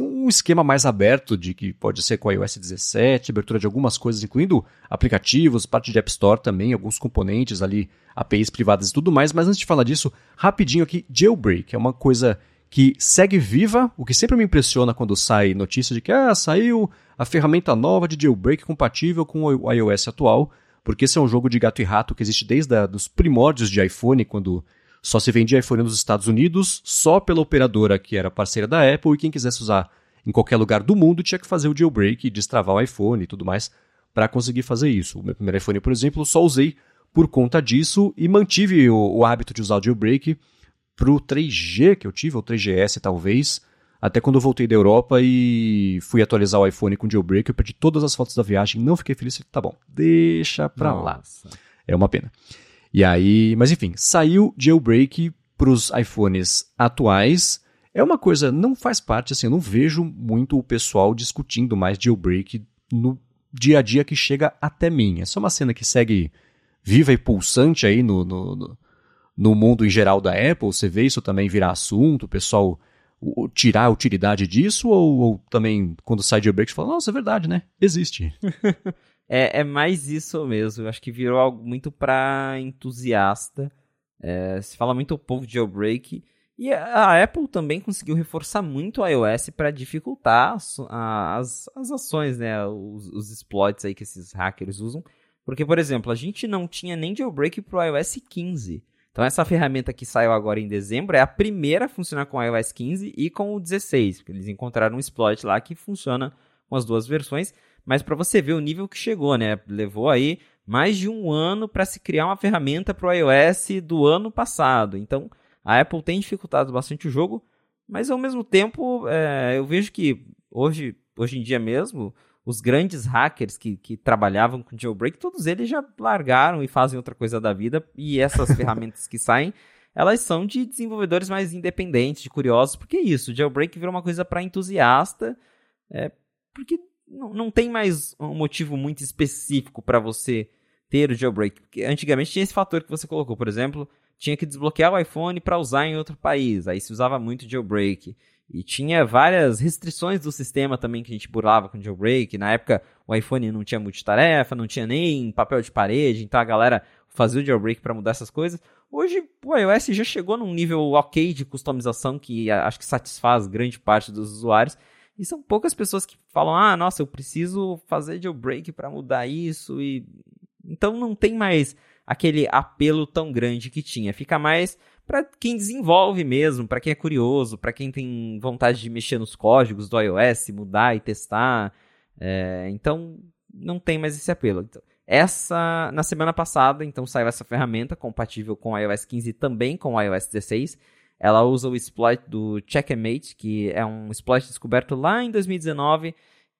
um esquema mais aberto, de que pode ser com a iOS 17, abertura de algumas coisas, incluindo aplicativos, parte de App Store também, alguns componentes ali, APIs privadas e tudo mais. Mas antes de falar disso, rapidinho aqui, jailbreak é uma coisa que segue viva, o que sempre me impressiona quando sai notícia de que ah, saiu a ferramenta nova de jailbreak compatível com o iOS atual, porque esse é um jogo de gato e rato que existe desde os primórdios de iPhone, quando só se vendia iPhone nos Estados Unidos, só pela operadora que era parceira da Apple, e quem quisesse usar em qualquer lugar do mundo tinha que fazer o jailbreak, destravar o iPhone e tudo mais para conseguir fazer isso. O meu primeiro iPhone, por exemplo, só usei por conta disso e mantive o, o hábito de usar o jailbreak para o 3G que eu tive, ou 3GS talvez, até quando eu voltei da Europa e fui atualizar o iPhone com jailbreak, eu perdi todas as fotos da viagem, não fiquei feliz, tá bom, deixa pra Nossa. lá. É uma pena. E aí, mas enfim, saiu jailbreak para os iPhones atuais. É uma coisa, não faz parte, assim, eu não vejo muito o pessoal discutindo mais jailbreak no dia a dia que chega até mim. É só uma cena que segue viva e pulsante aí no, no, no mundo em geral da Apple. Você vê isso também virar assunto, o pessoal tirar a utilidade disso, ou, ou também quando sai jailbreak você fala, nossa, é verdade, né? Existe. É, é mais isso mesmo. Eu acho que virou algo muito para entusiasta. É, se fala muito pouco de jailbreak. E a Apple também conseguiu reforçar muito o iOS para dificultar as, as, as, ações, né? Os, os, exploits aí que esses hackers usam. Porque, por exemplo, a gente não tinha nem jailbreak para o iOS 15. Então, essa ferramenta que saiu agora em dezembro é a primeira a funcionar com o iOS 15 e com o 16. Porque eles encontraram um exploit lá que funciona com as duas versões mas para você ver o nível que chegou, né? Levou aí mais de um ano para se criar uma ferramenta para o iOS do ano passado. Então, a Apple tem dificultado bastante o jogo, mas ao mesmo tempo, é, eu vejo que hoje, hoje em dia mesmo, os grandes hackers que, que trabalhavam com jailbreak, todos eles já largaram e fazem outra coisa da vida, e essas ferramentas que saem, elas são de desenvolvedores mais independentes, de curiosos, porque é isso, jailbreak virou uma coisa para entusiasta, é, porque não, não tem mais um motivo muito específico para você ter o jailbreak. Porque antigamente tinha esse fator que você colocou, por exemplo, tinha que desbloquear o iPhone para usar em outro país. Aí se usava muito jailbreak. E tinha várias restrições do sistema também que a gente burlava com jailbreak. Na época o iPhone não tinha multitarefa, não tinha nem papel de parede, então a galera fazia o jailbreak para mudar essas coisas. Hoje o iOS já chegou num nível ok de customização que acho que satisfaz grande parte dos usuários. E são poucas pessoas que falam: "Ah, nossa, eu preciso fazer jailbreak para mudar isso" e então não tem mais aquele apelo tão grande que tinha. Fica mais para quem desenvolve mesmo, para quem é curioso, para quem tem vontade de mexer nos códigos do iOS, mudar e testar. É, então não tem mais esse apelo. Então, essa na semana passada, então saiu essa ferramenta compatível com o iOS 15 e também com o iOS 16 ela usa o exploit do Checkmate, que é um exploit descoberto lá em 2019,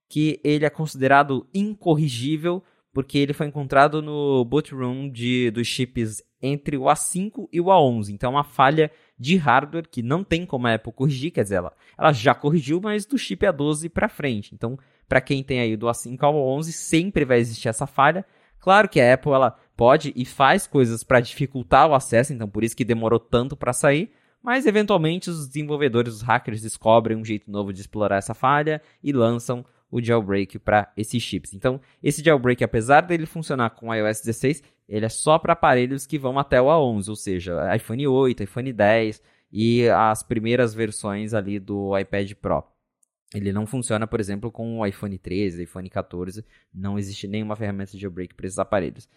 que ele é considerado incorrigível porque ele foi encontrado no boot room de, dos chips entre o A5 e o A11. Então, é uma falha de hardware que não tem como a Apple corrigir, quer dizer, ela, ela já corrigiu, mas do chip A12 para frente. Então, para quem tem aí do A5 ao A11, sempre vai existir essa falha. Claro que a Apple ela pode e faz coisas para dificultar o acesso, então por isso que demorou tanto para sair, mas eventualmente os desenvolvedores, os hackers, descobrem um jeito novo de explorar essa falha e lançam o jailbreak para esses chips. Então, esse jailbreak, apesar dele funcionar com iOS 16, ele é só para aparelhos que vão até o A11, ou seja, iPhone 8, iPhone 10 e as primeiras versões ali do iPad Pro. Ele não funciona, por exemplo, com o iPhone 13, iPhone 14, não existe nenhuma ferramenta de jailbreak para esses aparelhos.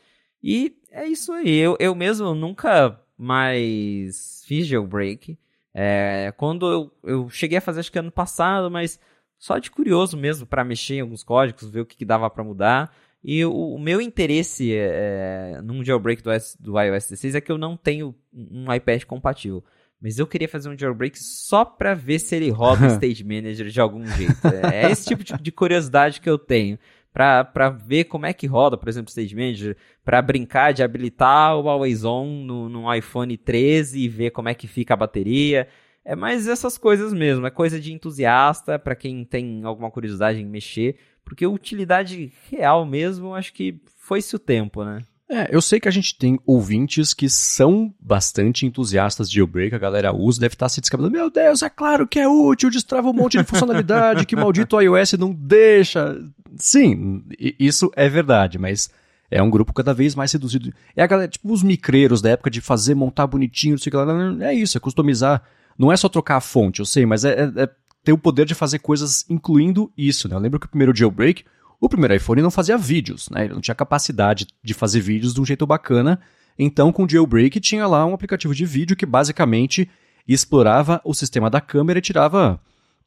E é isso aí, eu, eu mesmo nunca mas fiz jailbreak. É, quando eu, eu cheguei a fazer, acho que ano passado, mas só de curioso mesmo para mexer em alguns códigos, ver o que, que dava para mudar. E o, o, meu interesse é, num jailbreak do, do iOS 16 é que eu não tenho um iPad compatível. mas eu queria fazer um jailbreak só pra ver se ele roda o Stage Manager de algum jeito. É, é esse tipo de curiosidade que eu tenho. Pra ver como é que roda, por exemplo, Stage Manager, pra brincar de habilitar o Always On no, no iPhone 13 e ver como é que fica a bateria. É mais essas coisas mesmo, é coisa de entusiasta, para quem tem alguma curiosidade em mexer, porque utilidade real mesmo, acho que foi-se o tempo, né? É, eu sei que a gente tem ouvintes que são bastante entusiastas de jailbreak, a galera usa, deve estar se descabelando. Meu Deus, é claro que é útil, destrava um monte de funcionalidade que maldito iOS não deixa. Sim, isso é verdade, mas é um grupo cada vez mais reduzido. É a galera, tipo os micreiros da época de fazer, montar bonitinho, não sei o que lá. É isso, é customizar. Não é só trocar a fonte, eu sei, mas é, é, é ter o poder de fazer coisas incluindo isso, né? Eu lembro que o primeiro jailbreak o primeiro iPhone não fazia vídeos, né? Ele não tinha capacidade de fazer vídeos de um jeito bacana. Então, com o Jailbreak, tinha lá um aplicativo de vídeo que basicamente explorava o sistema da câmera e tirava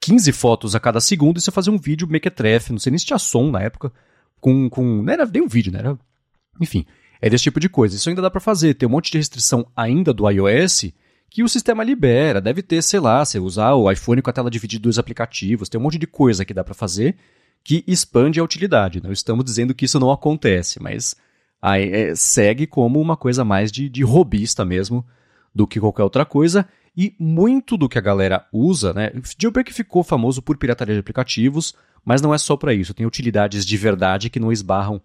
15 fotos a cada segundo e você fazia um vídeo mequetrefe, não sei nem se tinha som na época, com... com não era nem um vídeo, né? Era, enfim, é desse tipo de coisa. Isso ainda dá para fazer. Tem um monte de restrição ainda do iOS que o sistema libera. Deve ter, sei lá, você usar o iPhone com a tela dividida em dois aplicativos. Tem um monte de coisa que dá para fazer que expande a utilidade. Não estamos dizendo que isso não acontece, mas aí, é, segue como uma coisa mais de, de robista mesmo do que qualquer outra coisa. E muito do que a galera usa, né? Jailbreak ficou famoso por pirataria de aplicativos, mas não é só para isso. Tem utilidades de verdade que não esbarram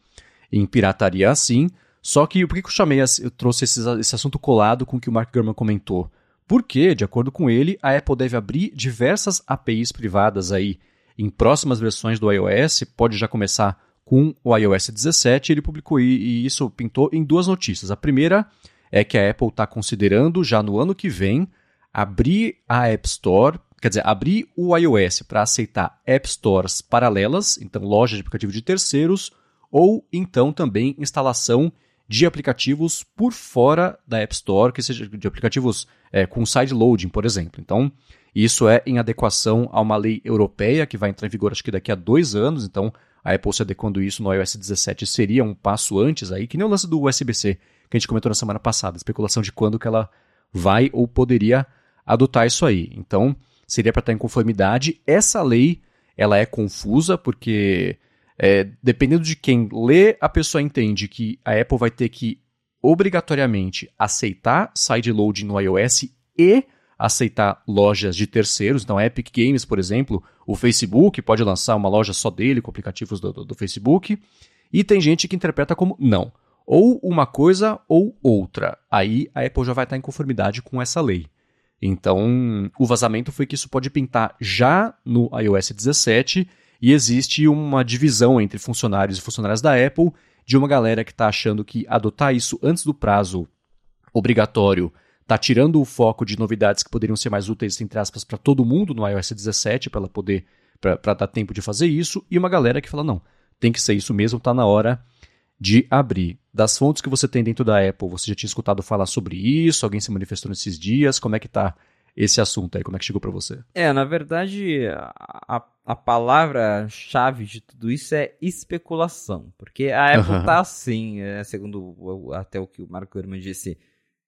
em pirataria assim. Só que por que eu chamei, eu trouxe esse, esse assunto colado com o que o Mark Gurman comentou? Porque, de acordo com ele, a Apple deve abrir diversas APIs privadas aí em próximas versões do iOS, pode já começar com o iOS 17. Ele publicou e isso pintou em duas notícias. A primeira é que a Apple está considerando já no ano que vem abrir a App Store, quer dizer, abrir o iOS para aceitar App Stores paralelas, então lojas de aplicativo de terceiros, ou então também instalação de aplicativos por fora da App Store, que seja de aplicativos é, com side loading, por exemplo. Então, isso é em adequação a uma lei europeia que vai entrar em vigor acho que daqui a dois anos, então a Apple se adequando isso no iOS 17 seria um passo antes aí, que nem o lance do USB-C que a gente comentou na semana passada, especulação de quando que ela vai ou poderia adotar isso aí. Então, seria para estar em conformidade. Essa lei, ela é confusa porque é, dependendo de quem lê, a pessoa entende que a Apple vai ter que obrigatoriamente aceitar sideloading no iOS e aceitar lojas de terceiros. Então, a Epic Games, por exemplo, o Facebook pode lançar uma loja só dele com aplicativos do, do, do Facebook. E tem gente que interpreta como não. Ou uma coisa ou outra. Aí a Apple já vai estar em conformidade com essa lei. Então, o vazamento foi que isso pode pintar já no iOS 17 e existe uma divisão entre funcionários e funcionárias da Apple de uma galera que está achando que adotar isso antes do prazo obrigatório está tirando o foco de novidades que poderiam ser mais úteis, entre aspas, para todo mundo no iOS 17, para ela poder, para dar tempo de fazer isso, e uma galera que fala, não, tem que ser isso mesmo, está na hora de abrir. Das fontes que você tem dentro da Apple, você já tinha escutado falar sobre isso? Alguém se manifestou nesses dias? Como é que está esse assunto aí? Como é que chegou para você? É, na verdade, a, a palavra-chave de tudo isso é especulação. Porque a Apple uhum. tá assim, é, segundo até o que o Marco Herman disse,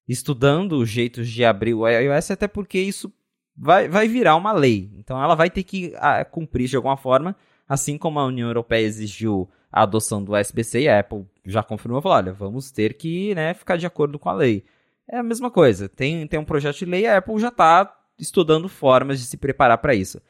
estudando jeitos de abrir o iOS, até porque isso vai, vai virar uma lei. Então ela vai ter que a, cumprir de alguma forma, assim como a União Europeia exigiu a adoção do USB-C e a Apple já confirmou, falou, olha, vamos ter que né, ficar de acordo com a lei. É a mesma coisa, tem, tem um projeto de lei, a Apple já está estudando formas de se preparar para isso.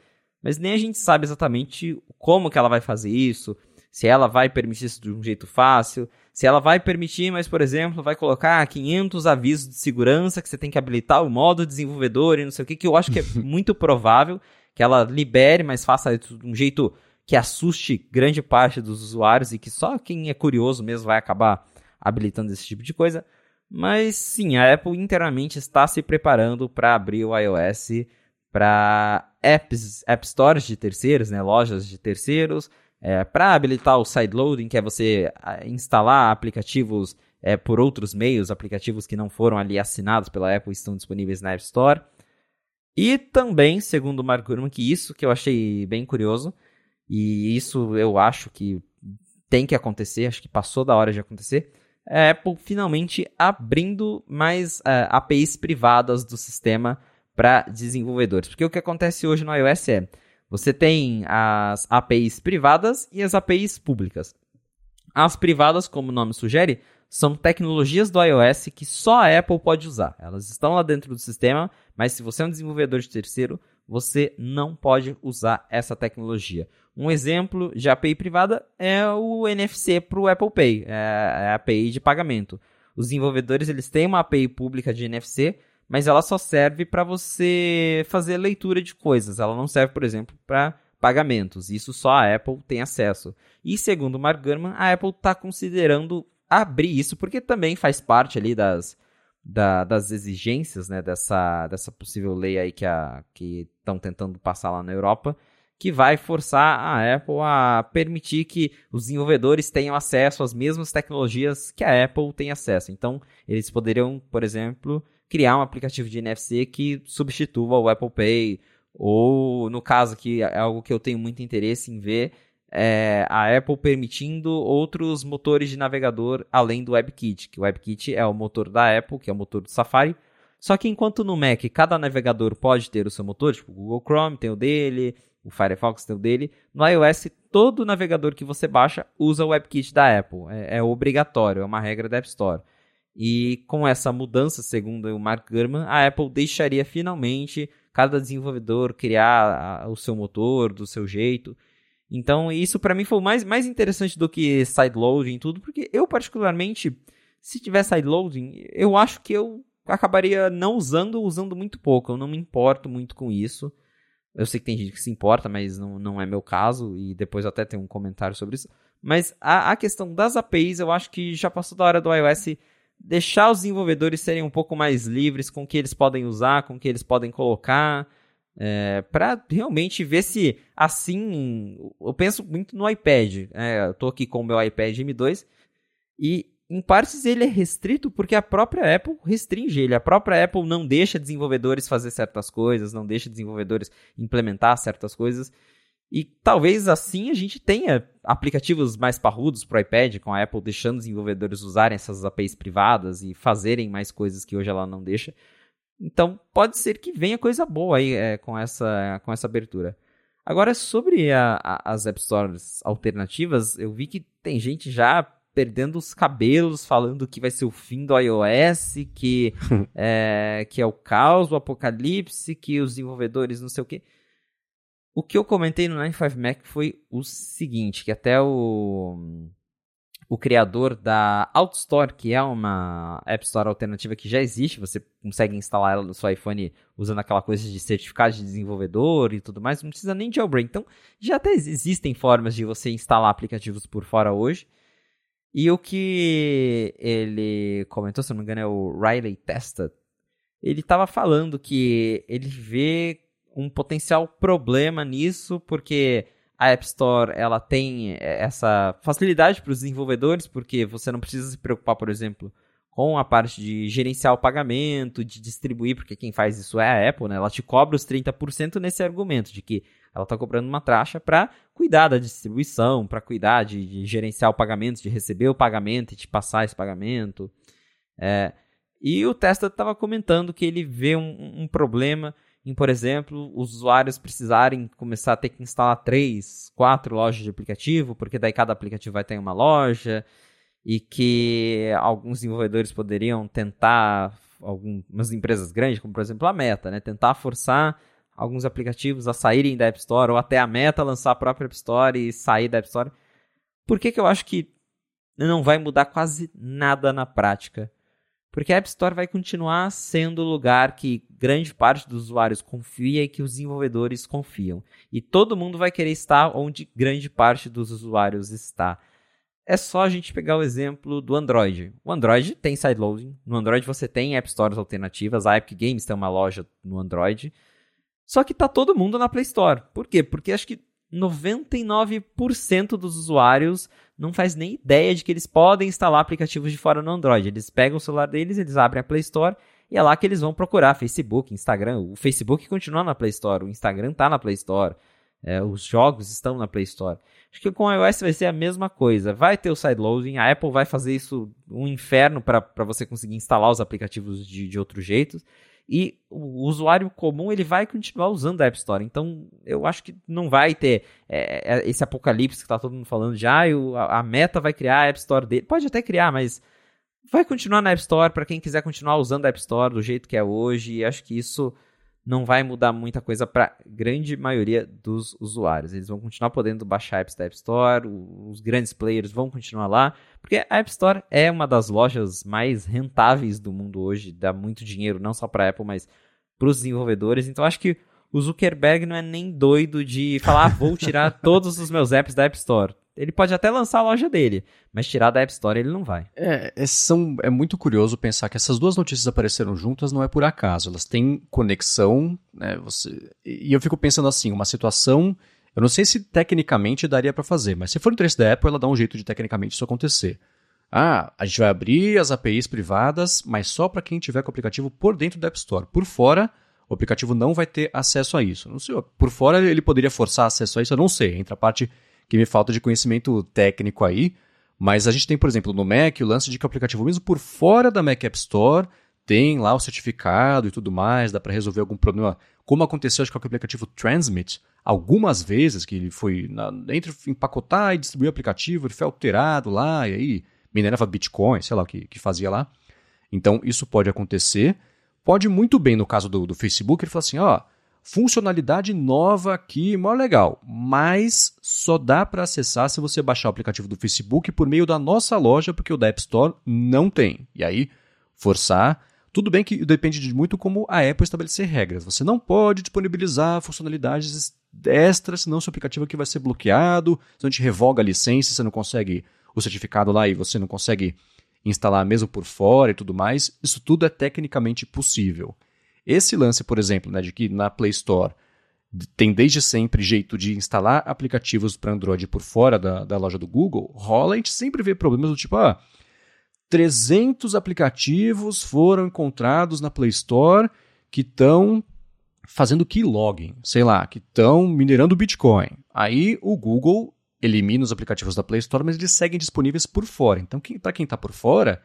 Mas nem a gente sabe exatamente como que ela vai fazer isso, se ela vai permitir isso de um jeito fácil, se ela vai permitir, mas, por exemplo, vai colocar 500 avisos de segurança que você tem que habilitar o modo desenvolvedor e não sei o que, que eu acho que é muito provável que ela libere, mas faça de um jeito que assuste grande parte dos usuários e que só quem é curioso mesmo vai acabar habilitando esse tipo de coisa. Mas sim, a Apple internamente está se preparando para abrir o iOS para apps, app stores de terceiros, né, lojas de terceiros, é, para habilitar o sideloading, que é você instalar aplicativos é, por outros meios, aplicativos que não foram ali assinados pela Apple estão disponíveis na App Store. E também, segundo o Mark Gurman, que isso que eu achei bem curioso, e isso eu acho que tem que acontecer, acho que passou da hora de acontecer, é a Apple finalmente abrindo mais uh, APIs privadas do sistema para desenvolvedores. Porque o que acontece hoje no iOS é, você tem as APIs privadas e as APIs públicas. As privadas, como o nome sugere, são tecnologias do iOS que só a Apple pode usar. Elas estão lá dentro do sistema, mas se você é um desenvolvedor de terceiro, você não pode usar essa tecnologia. Um exemplo de API privada é o NFC para o Apple Pay, é a API de pagamento. Os desenvolvedores eles têm uma API pública de NFC, mas ela só serve para você fazer leitura de coisas. Ela não serve, por exemplo, para pagamentos. Isso só a Apple tem acesso. E segundo Mark Gurman, a Apple está considerando abrir isso, porque também faz parte ali das, da, das exigências né, dessa, dessa possível lei aí que estão tentando passar lá na Europa, que vai forçar a Apple a permitir que os desenvolvedores tenham acesso às mesmas tecnologias que a Apple tem acesso. Então, eles poderiam, por exemplo, criar um aplicativo de NFC que substitua o Apple Pay, ou no caso que é algo que eu tenho muito interesse em ver, é a Apple permitindo outros motores de navegador além do WebKit, que o WebKit é o motor da Apple, que é o motor do Safari. Só que enquanto no Mac cada navegador pode ter o seu motor, tipo o Google Chrome tem o dele, o Firefox tem o dele, no iOS todo navegador que você baixa usa o WebKit da Apple. É, é obrigatório, é uma regra da App Store. E com essa mudança, segundo o Mark Gurman, a Apple deixaria finalmente cada desenvolvedor criar o seu motor do seu jeito. Então, isso para mim foi mais, mais interessante do que sideloading e tudo, porque eu particularmente, se tiver sideloading, eu acho que eu acabaria não usando ou usando muito pouco. Eu não me importo muito com isso. Eu sei que tem gente que se importa, mas não, não é meu caso, e depois até tenho um comentário sobre isso. Mas a, a questão das APIs, eu acho que já passou da hora do iOS deixar os desenvolvedores serem um pouco mais livres com o que eles podem usar, com o que eles podem colocar, é, para realmente ver se assim. Eu penso muito no iPad. Né? eu estou aqui com o meu iPad M2 e em partes ele é restrito porque a própria Apple restringe ele. A própria Apple não deixa desenvolvedores fazer certas coisas, não deixa desenvolvedores implementar certas coisas. E talvez assim a gente tenha aplicativos mais parrudos para o iPad, com a Apple deixando desenvolvedores usarem essas APIs privadas e fazerem mais coisas que hoje ela não deixa. Então pode ser que venha coisa boa aí é, com, essa, com essa abertura. Agora, sobre a, a, as App Stores alternativas, eu vi que tem gente já perdendo os cabelos, falando que vai ser o fim do iOS, que, é, que é o caos, o apocalipse, que os desenvolvedores não sei o quê. O que eu comentei no 95Mac foi o seguinte, que até o, o criador da OutStore, que é uma App Store alternativa que já existe, você consegue instalar ela no seu iPhone usando aquela coisa de certificado de desenvolvedor e tudo mais, não precisa nem de jailbreak. Então, já até existem formas de você instalar aplicativos por fora hoje. E o que ele comentou, se não me engano, é o Riley Testa. Ele estava falando que ele vê um potencial problema nisso, porque a App Store ela tem essa facilidade para os desenvolvedores, porque você não precisa se preocupar, por exemplo, com a parte de gerenciar o pagamento, de distribuir, porque quem faz isso é a Apple, né? Ela te cobra os 30% nesse argumento de que ela está cobrando uma taxa para cuidar da distribuição, para cuidar de, de, gerenciar o pagamento, de receber o pagamento e te passar esse pagamento. É, e o Tesla estava comentando que ele vê um, um problema em, por exemplo, os usuários precisarem começar a ter que instalar três, quatro lojas de aplicativo, porque daí cada aplicativo vai ter uma loja, e que alguns desenvolvedores poderiam tentar, algumas empresas grandes, como por exemplo a Meta, né, tentar forçar alguns aplicativos a saírem da App Store, ou até a Meta lançar a própria App Store e sair da App Store. Por que, que eu acho que não vai mudar quase nada na prática? Porque a App Store vai continuar sendo o lugar que grande parte dos usuários confia e que os desenvolvedores confiam. E todo mundo vai querer estar onde grande parte dos usuários está. É só a gente pegar o exemplo do Android. O Android tem sideloading. No Android você tem App Stores alternativas. A Epic Games tem uma loja no Android. Só que tá todo mundo na Play Store. Por quê? Porque acho que 99% dos usuários não faz nem ideia de que eles podem instalar aplicativos de fora no Android. Eles pegam o celular deles, eles abrem a Play Store e é lá que eles vão procurar Facebook, Instagram. O Facebook continua na Play Store, o Instagram está na Play Store, é, os jogos estão na Play Store. Acho que com o iOS vai ser a mesma coisa. Vai ter o sideloading, a Apple vai fazer isso um inferno para você conseguir instalar os aplicativos de, de outro jeito. E o usuário comum ele vai continuar usando a App Store. Então, eu acho que não vai ter é, é esse apocalipse que está todo mundo falando de ah, a, a Meta vai criar a App Store dele. Pode até criar, mas vai continuar na App Store para quem quiser continuar usando a App Store do jeito que é hoje. E acho que isso não vai mudar muita coisa para grande maioria dos usuários. Eles vão continuar podendo baixar apps da App Store, os grandes players vão continuar lá, porque a App Store é uma das lojas mais rentáveis do mundo hoje, dá muito dinheiro não só para Apple, mas para os desenvolvedores. Então acho que o Zuckerberg não é nem doido de falar, ah, vou tirar todos os meus apps da App Store. Ele pode até lançar a loja dele, mas tirar da App Store ele não vai. É, é, são, é muito curioso pensar que essas duas notícias apareceram juntas não é por acaso. Elas têm conexão, né? Você, e eu fico pensando assim, uma situação. Eu não sei se tecnicamente daria para fazer, mas se for interesse da Apple, ela dá um jeito de tecnicamente isso acontecer. Ah, a gente vai abrir as APIs privadas, mas só para quem tiver com o aplicativo por dentro da App Store. Por fora, o aplicativo não vai ter acesso a isso. Não sei, por fora ele poderia forçar acesso a isso, eu não sei. Entra a parte que me falta de conhecimento técnico aí. Mas a gente tem, por exemplo, no Mac o lance de que o aplicativo, mesmo por fora da Mac App Store, tem lá o certificado e tudo mais, dá para resolver algum problema. Como aconteceu, acho que com o aplicativo Transmit, algumas vezes que ele foi na, entre empacotar e distribuir o aplicativo, ele foi alterado lá, e aí minerava Bitcoin, sei lá o que, que fazia lá. Então, isso pode acontecer. Pode muito bem, no caso do, do Facebook, ele falar assim: ó, funcionalidade nova aqui, mó legal, mas só dá para acessar se você baixar o aplicativo do Facebook por meio da nossa loja, porque o da App Store não tem. E aí, forçar. Tudo bem que depende de muito como a Apple estabelecer regras. Você não pode disponibilizar funcionalidades extras, senão seu aplicativo aqui vai ser bloqueado, senão a gente revoga a licença, você não consegue o certificado lá e você não consegue instalar mesmo por fora e tudo mais. Isso tudo é tecnicamente possível. Esse lance, por exemplo, né, de que na Play Store tem desde sempre jeito de instalar aplicativos para Android por fora da, da loja do Google, rola, a gente sempre vê problemas do tipo, ah, 300 aplicativos foram encontrados na Play Store que estão fazendo keylogin, sei lá, que estão minerando Bitcoin. Aí o Google elimina os aplicativos da Play Store, mas eles seguem disponíveis por fora. Então, para quem está por fora,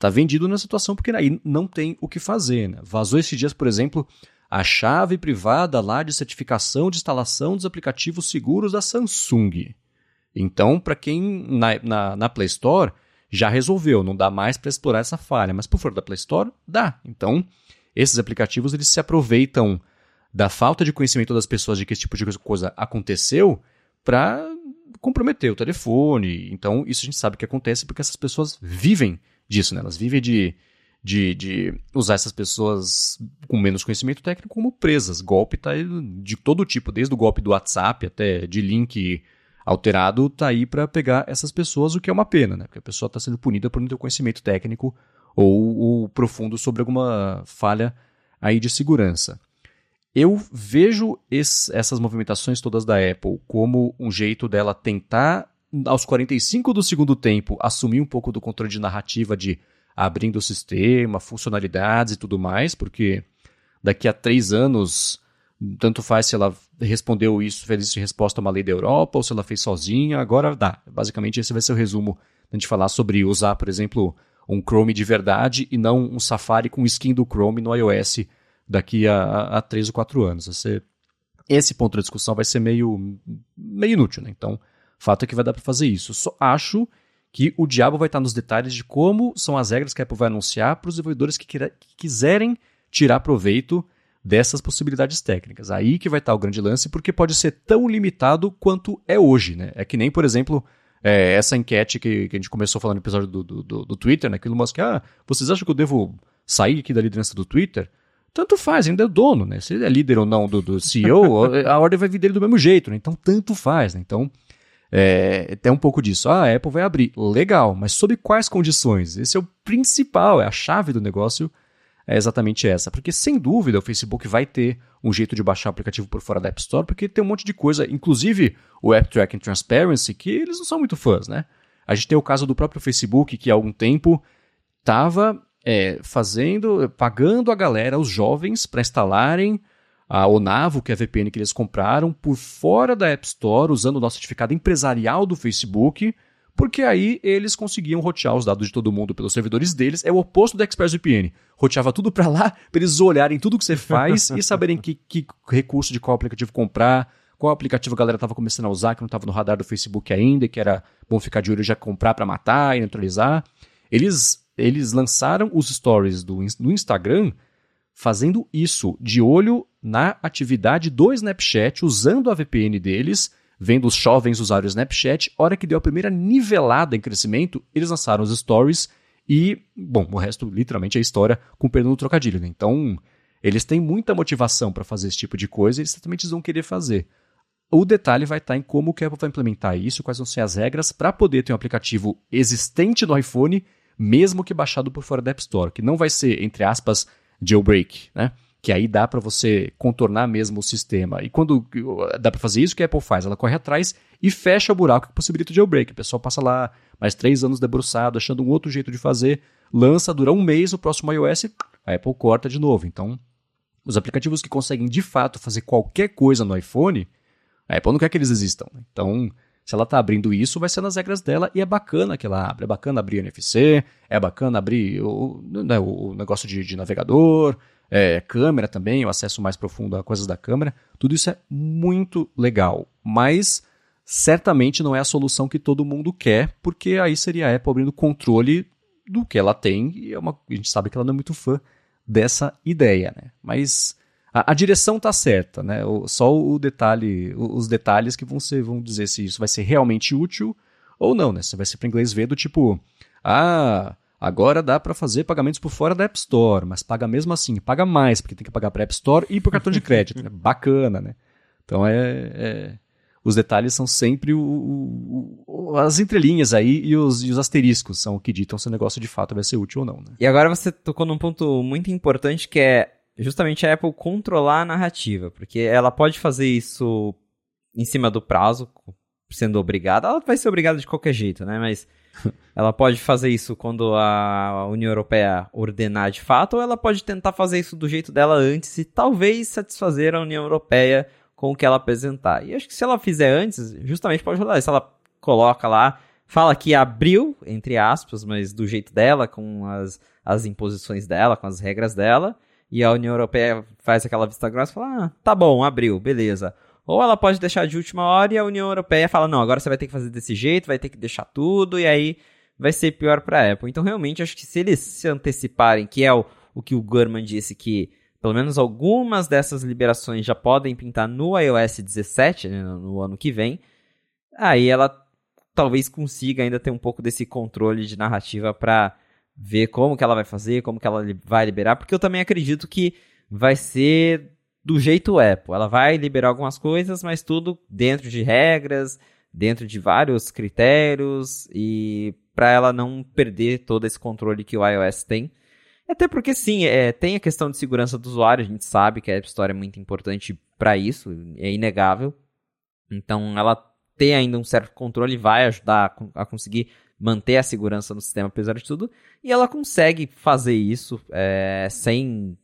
Está vendido na situação porque aí não tem o que fazer. Né? Vazou esses dias, por exemplo, a chave privada lá de certificação de instalação dos aplicativos seguros da Samsung. Então, para quem na, na, na, Play Store já resolveu, não dá mais para explorar essa falha, mas por fora da Play Store dá. Então, esses aplicativos eles se aproveitam da falta de conhecimento das pessoas de que esse tipo de coisa aconteceu para comprometer o telefone. Então, isso a gente sabe que acontece porque essas pessoas vivem disso, né? Elas vivem de, de, de usar essas pessoas com menos conhecimento técnico como presas. Golpe tá de todo tipo, desde o golpe do WhatsApp até de link alterado, tá aí para pegar essas pessoas, o que é uma pena, né? Porque a pessoa está sendo punida por não ter conhecimento técnico ou, ou profundo sobre alguma falha aí de segurança. Eu vejo esse, essas movimentações todas da Apple como um jeito dela tentar aos 45 do segundo tempo, assumir um pouco do controle de narrativa de abrindo o sistema, funcionalidades e tudo mais, porque daqui a três anos, tanto faz se ela respondeu isso, fez isso em resposta a uma lei da Europa, ou se ela fez sozinha, agora dá. Basicamente, esse vai ser o resumo a gente falar sobre usar, por exemplo, um Chrome de verdade e não um Safari com skin do Chrome no iOS daqui a, a três ou quatro anos. Esse, esse ponto da discussão vai ser meio, meio inútil, né? Então, Fato é que vai dar para fazer isso. Só acho que o diabo vai estar nos detalhes de como são as regras que a Apple vai anunciar para os desenvolvedores que, que quiserem tirar proveito dessas possibilidades técnicas. Aí que vai estar o grande lance, porque pode ser tão limitado quanto é hoje. Né? É que nem, por exemplo, é, essa enquete que, que, a gente começou falando no episódio do, do, do, do Twitter, né? que Musk, ah, vocês acham que eu devo sair aqui da liderança do Twitter? Tanto faz, ainda é dono, né? Se ele é líder ou não do, do CEO, a ordem vai vir dele do mesmo jeito, né? Então tanto faz, né? Então é, tem um pouco disso. Ah, a Apple vai abrir. Legal, mas sob quais condições? Esse é o principal, é a chave do negócio, é exatamente essa. Porque, sem dúvida, o Facebook vai ter um jeito de baixar o aplicativo por fora da App Store, porque tem um monte de coisa, inclusive o App Tracking Transparency, que eles não são muito fãs, né? A gente tem o caso do próprio Facebook, que há algum tempo estava é, fazendo, pagando a galera, os jovens, para instalarem a Onavo, que é a VPN que eles compraram, por fora da App Store, usando o nosso certificado empresarial do Facebook, porque aí eles conseguiam rotear os dados de todo mundo pelos servidores deles. É o oposto do ExpressVPN. Roteava tudo para lá, para eles olharem tudo que você faz e saberem que, que recurso de qual aplicativo comprar, qual aplicativo a galera estava começando a usar, que não estava no radar do Facebook ainda, que era bom ficar de olho já comprar para matar e neutralizar. Eles, eles lançaram os stories do, do Instagram fazendo isso, de olho na atividade do Snapchat, usando a VPN deles Vendo os jovens usar o Snapchat, hora que deu a primeira nivelada em crescimento, eles lançaram os stories e, bom, o resto literalmente é história com perdão do trocadilho, né? Então, eles têm muita motivação para fazer esse tipo de coisa e eles certamente vão querer fazer. O detalhe vai estar em como a Apple vai implementar isso, quais vão ser as regras para poder ter um aplicativo existente no iPhone, mesmo que baixado por fora da App Store, que não vai ser, entre aspas, jailbreak, né? que aí dá para você contornar mesmo o sistema. E quando dá para fazer isso, o que a Apple faz? Ela corre atrás e fecha o buraco que possibilita o jailbreak. O pessoal passa lá mais três anos debruçado, achando um outro jeito de fazer, lança, dura um mês, o próximo iOS, a Apple corta de novo. Então, os aplicativos que conseguem de fato fazer qualquer coisa no iPhone, a Apple não quer que eles existam. Então, se ela está abrindo isso, vai ser nas regras dela e é bacana que ela abra. É bacana abrir NFC, é bacana abrir o, né, o negócio de, de navegador, é, câmera também, o acesso mais profundo a coisas da câmera, tudo isso é muito legal. Mas certamente não é a solução que todo mundo quer, porque aí seria a Apple abrindo controle do que ela tem, e é uma, a gente sabe que ela não é muito fã dessa ideia, né? Mas a, a direção está certa, né? O, só o detalhe, os detalhes que vão ser, vão dizer se isso vai ser realmente útil ou não, né? Você vai ser para inglês ver do tipo, ah, Agora dá para fazer pagamentos por fora da App Store, mas paga mesmo assim, paga mais, porque tem que pagar para App Store e por cartão de crédito. é bacana, né? Então é, é, os detalhes são sempre o, o, as entrelinhas aí e os, e os, asteriscos são o que ditam se o negócio de fato vai ser útil ou não. Né? E agora você tocou num ponto muito importante que é justamente a Apple controlar a narrativa, porque ela pode fazer isso em cima do prazo, sendo obrigada. Ela vai ser obrigada de qualquer jeito, né? Mas ela pode fazer isso quando a União Europeia ordenar de fato, ou ela pode tentar fazer isso do jeito dela antes e talvez satisfazer a União Europeia com o que ela apresentar. E acho que se ela fizer antes, justamente pode rolar. Se ela coloca lá, fala que abriu, entre aspas, mas do jeito dela, com as, as imposições dela, com as regras dela, e a União Europeia faz aquela vista grossa e fala: ah, tá bom, abriu, beleza. Ou ela pode deixar de última hora e a União Europeia fala: não, agora você vai ter que fazer desse jeito, vai ter que deixar tudo, e aí vai ser pior para a Apple. Então, realmente, acho que se eles se anteciparem, que é o, o que o Gurman disse, que pelo menos algumas dessas liberações já podem pintar no iOS 17, né, no ano que vem, aí ela talvez consiga ainda ter um pouco desse controle de narrativa para ver como que ela vai fazer, como que ela vai liberar, porque eu também acredito que vai ser do jeito Apple. Ela vai liberar algumas coisas, mas tudo dentro de regras, dentro de vários critérios e para ela não perder todo esse controle que o iOS tem. Até porque sim, é, tem a questão de segurança do usuário, a gente sabe que a App Store é muito importante para isso, é inegável. Então ela tem ainda um certo controle vai ajudar a, conseguir manter a segurança no sistema apesar de tudo. E ela consegue fazer isso é, sem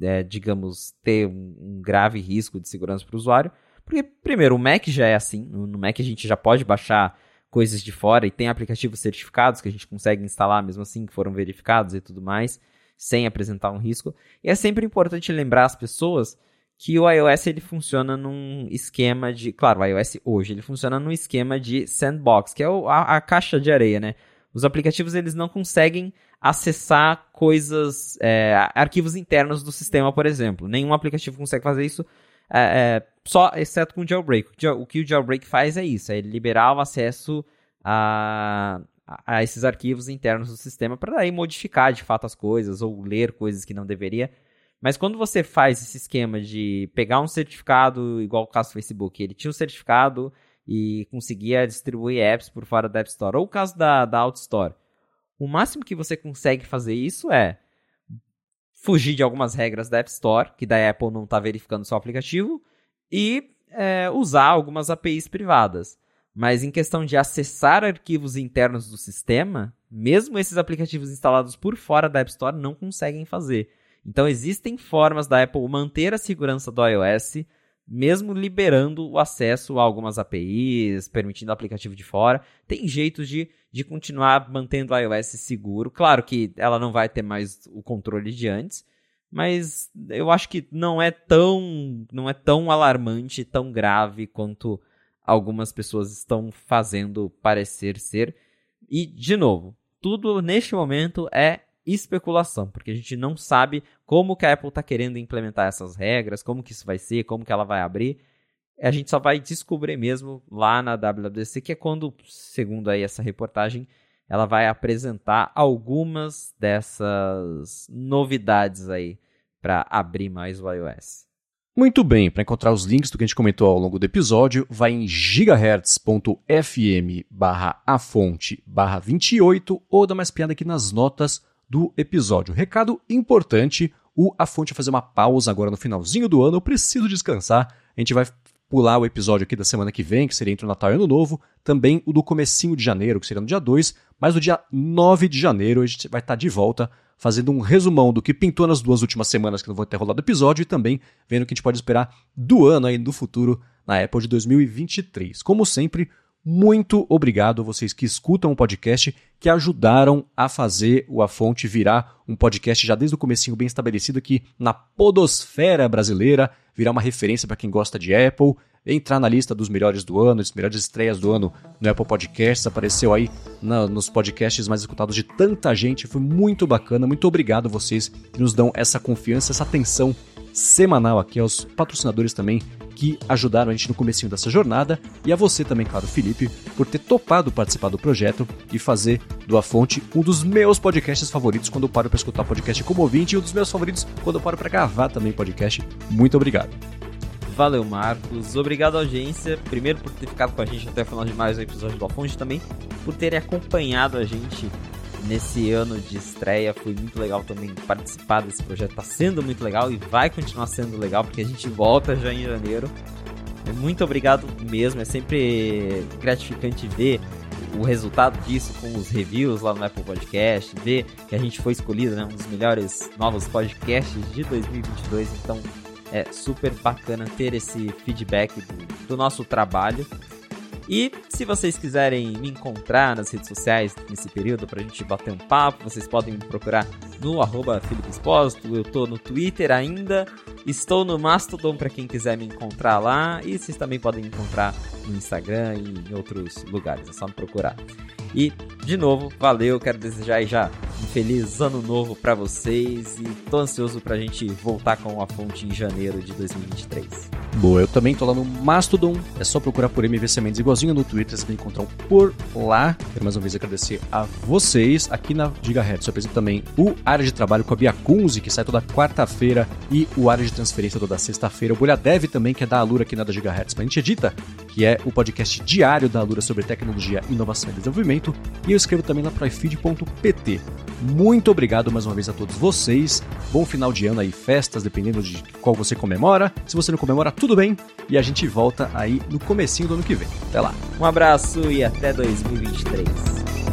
é, digamos, ter um, grave risco de segurança para o usuário. Porque, primeiro, o Mac já é assim. No, Mac a gente já pode baixar coisas de fora e tem aplicativos certificados que a gente consegue instalar mesmo assim, que foram verificados e tudo mais, sem apresentar um risco. E é sempre importante lembrar as pessoas que o iOS ele funciona num esquema de. Claro, o iOS hoje ele funciona num esquema de sandbox, que é o, a, a caixa de areia, né? Os aplicativos eles não conseguem acessar coisas, é, arquivos internos do sistema, por exemplo. Nenhum aplicativo consegue fazer isso, é, é, só exceto com o jailbreak. O que o jailbreak faz é isso, é liberar o acesso a, a esses arquivos internos do sistema para daí modificar de fato as coisas ou ler coisas que não deveria. Mas quando você faz esse esquema de pegar um certificado, igual o caso do Facebook, ele tinha um certificado e conseguia distribuir apps por fora da App Store, ou o caso da, da Store o máximo que você consegue fazer isso é fugir de algumas regras da App Store, que da Apple não está verificando seu aplicativo, e é, usar algumas APIs privadas. Mas em questão de acessar arquivos internos do sistema, mesmo esses aplicativos instalados por fora da App Store não conseguem fazer. Então existem formas da Apple manter a segurança do iOS mesmo liberando o acesso a algumas APIs, permitindo o aplicativo de fora. Tem jeitos de, de continuar mantendo o iOS seguro. Claro que ela não vai ter mais o controle de antes, mas eu acho que não é tão, não é tão alarmante, tão grave quanto algumas pessoas estão fazendo parecer ser. E, de novo, tudo neste momento é especulação, porque a gente não sabe como que a Apple está querendo implementar essas regras, como que isso vai ser, como que ela vai abrir. A gente só vai descobrir mesmo lá na WWDC, que é quando, segundo aí essa reportagem, ela vai apresentar algumas dessas novidades aí para abrir mais o iOS. Muito bem, para encontrar os links do que a gente comentou ao longo do episódio, vai em gigahertz.fm barra a fonte barra 28 ou dá mais piada aqui nas notas do episódio. Recado importante, o A Fonte vai fazer uma pausa agora no finalzinho do ano, eu preciso descansar. A gente vai pular o episódio aqui da semana que vem, que seria entre o Natal e Ano Novo, também o do comecinho de janeiro, que seria no dia 2, mas no dia 9 de janeiro a gente vai estar de volta fazendo um resumão do que pintou nas duas últimas semanas que não vou ter rolado episódio e também vendo o que a gente pode esperar do ano aí no futuro na Apple de 2023. Como sempre, muito obrigado a vocês que escutam o podcast, que ajudaram a fazer o A Fonte virar um podcast já desde o comecinho bem estabelecido aqui na podosfera brasileira, virar uma referência para quem gosta de Apple, entrar na lista dos melhores do ano, das melhores estreias do ano no Apple Podcasts, apareceu aí na, nos podcasts mais escutados de tanta gente, foi muito bacana, muito obrigado a vocês que nos dão essa confiança, essa atenção semanal aqui aos patrocinadores também que ajudaram a gente no comecinho dessa jornada e a você também, claro, Felipe, por ter topado participar do projeto e fazer do A Fonte um dos meus podcasts favoritos quando eu paro para escutar podcast como ouvinte e um dos meus favoritos quando eu paro para gravar também podcast. Muito obrigado. Valeu, Marcos. Obrigado, audiência. Primeiro, por ter ficado com a gente até o final de mais um episódio do A Fonte, também por terem acompanhado a gente nesse ano de estreia. Foi muito legal também participar desse projeto. Tá sendo muito legal e vai continuar sendo legal porque a gente volta já em janeiro. Muito obrigado mesmo. É sempre gratificante ver o resultado disso com os reviews lá no Apple Podcast, ver que a gente foi escolhido, né, um dos melhores novos podcasts de 2022. Então é super bacana ter esse feedback do, do nosso trabalho. E se vocês quiserem me encontrar nas redes sociais nesse período pra gente bater um papo, vocês podem me procurar no arroba Felipe Espósito, eu tô no Twitter ainda, estou no Mastodon para quem quiser me encontrar lá, e vocês também podem me encontrar no Instagram e em outros lugares, é só me procurar. E, de novo, valeu, quero desejar já um feliz ano novo para vocês e tô ansioso pra gente voltar com a fonte em janeiro de 2023. Boa, eu também tô lá no Mastodon, é só procurar por MVC Mendes igualzinho no Twitter, vocês me encontram por lá. Quero mais uma vez agradecer a vocês. Aqui na Gigahertz eu apresento também o Área de Trabalho com a Bia Kunze, que sai toda quarta-feira, e o Área de Transferência toda sexta-feira. O Bolha Dev também, que é da Alura aqui na da Gigahertz. Mas a gente edita, que é o podcast diário da Alura sobre tecnologia, inovação e desenvolvimento. E eu escrevo também na proifeed.pt. Muito obrigado mais uma vez a todos vocês. Bom final de ano aí, festas, dependendo de qual você comemora. Se você não comemora, tudo bem. E a gente volta aí no comecinho do ano que vem. Até lá. Um abraço e até 2023.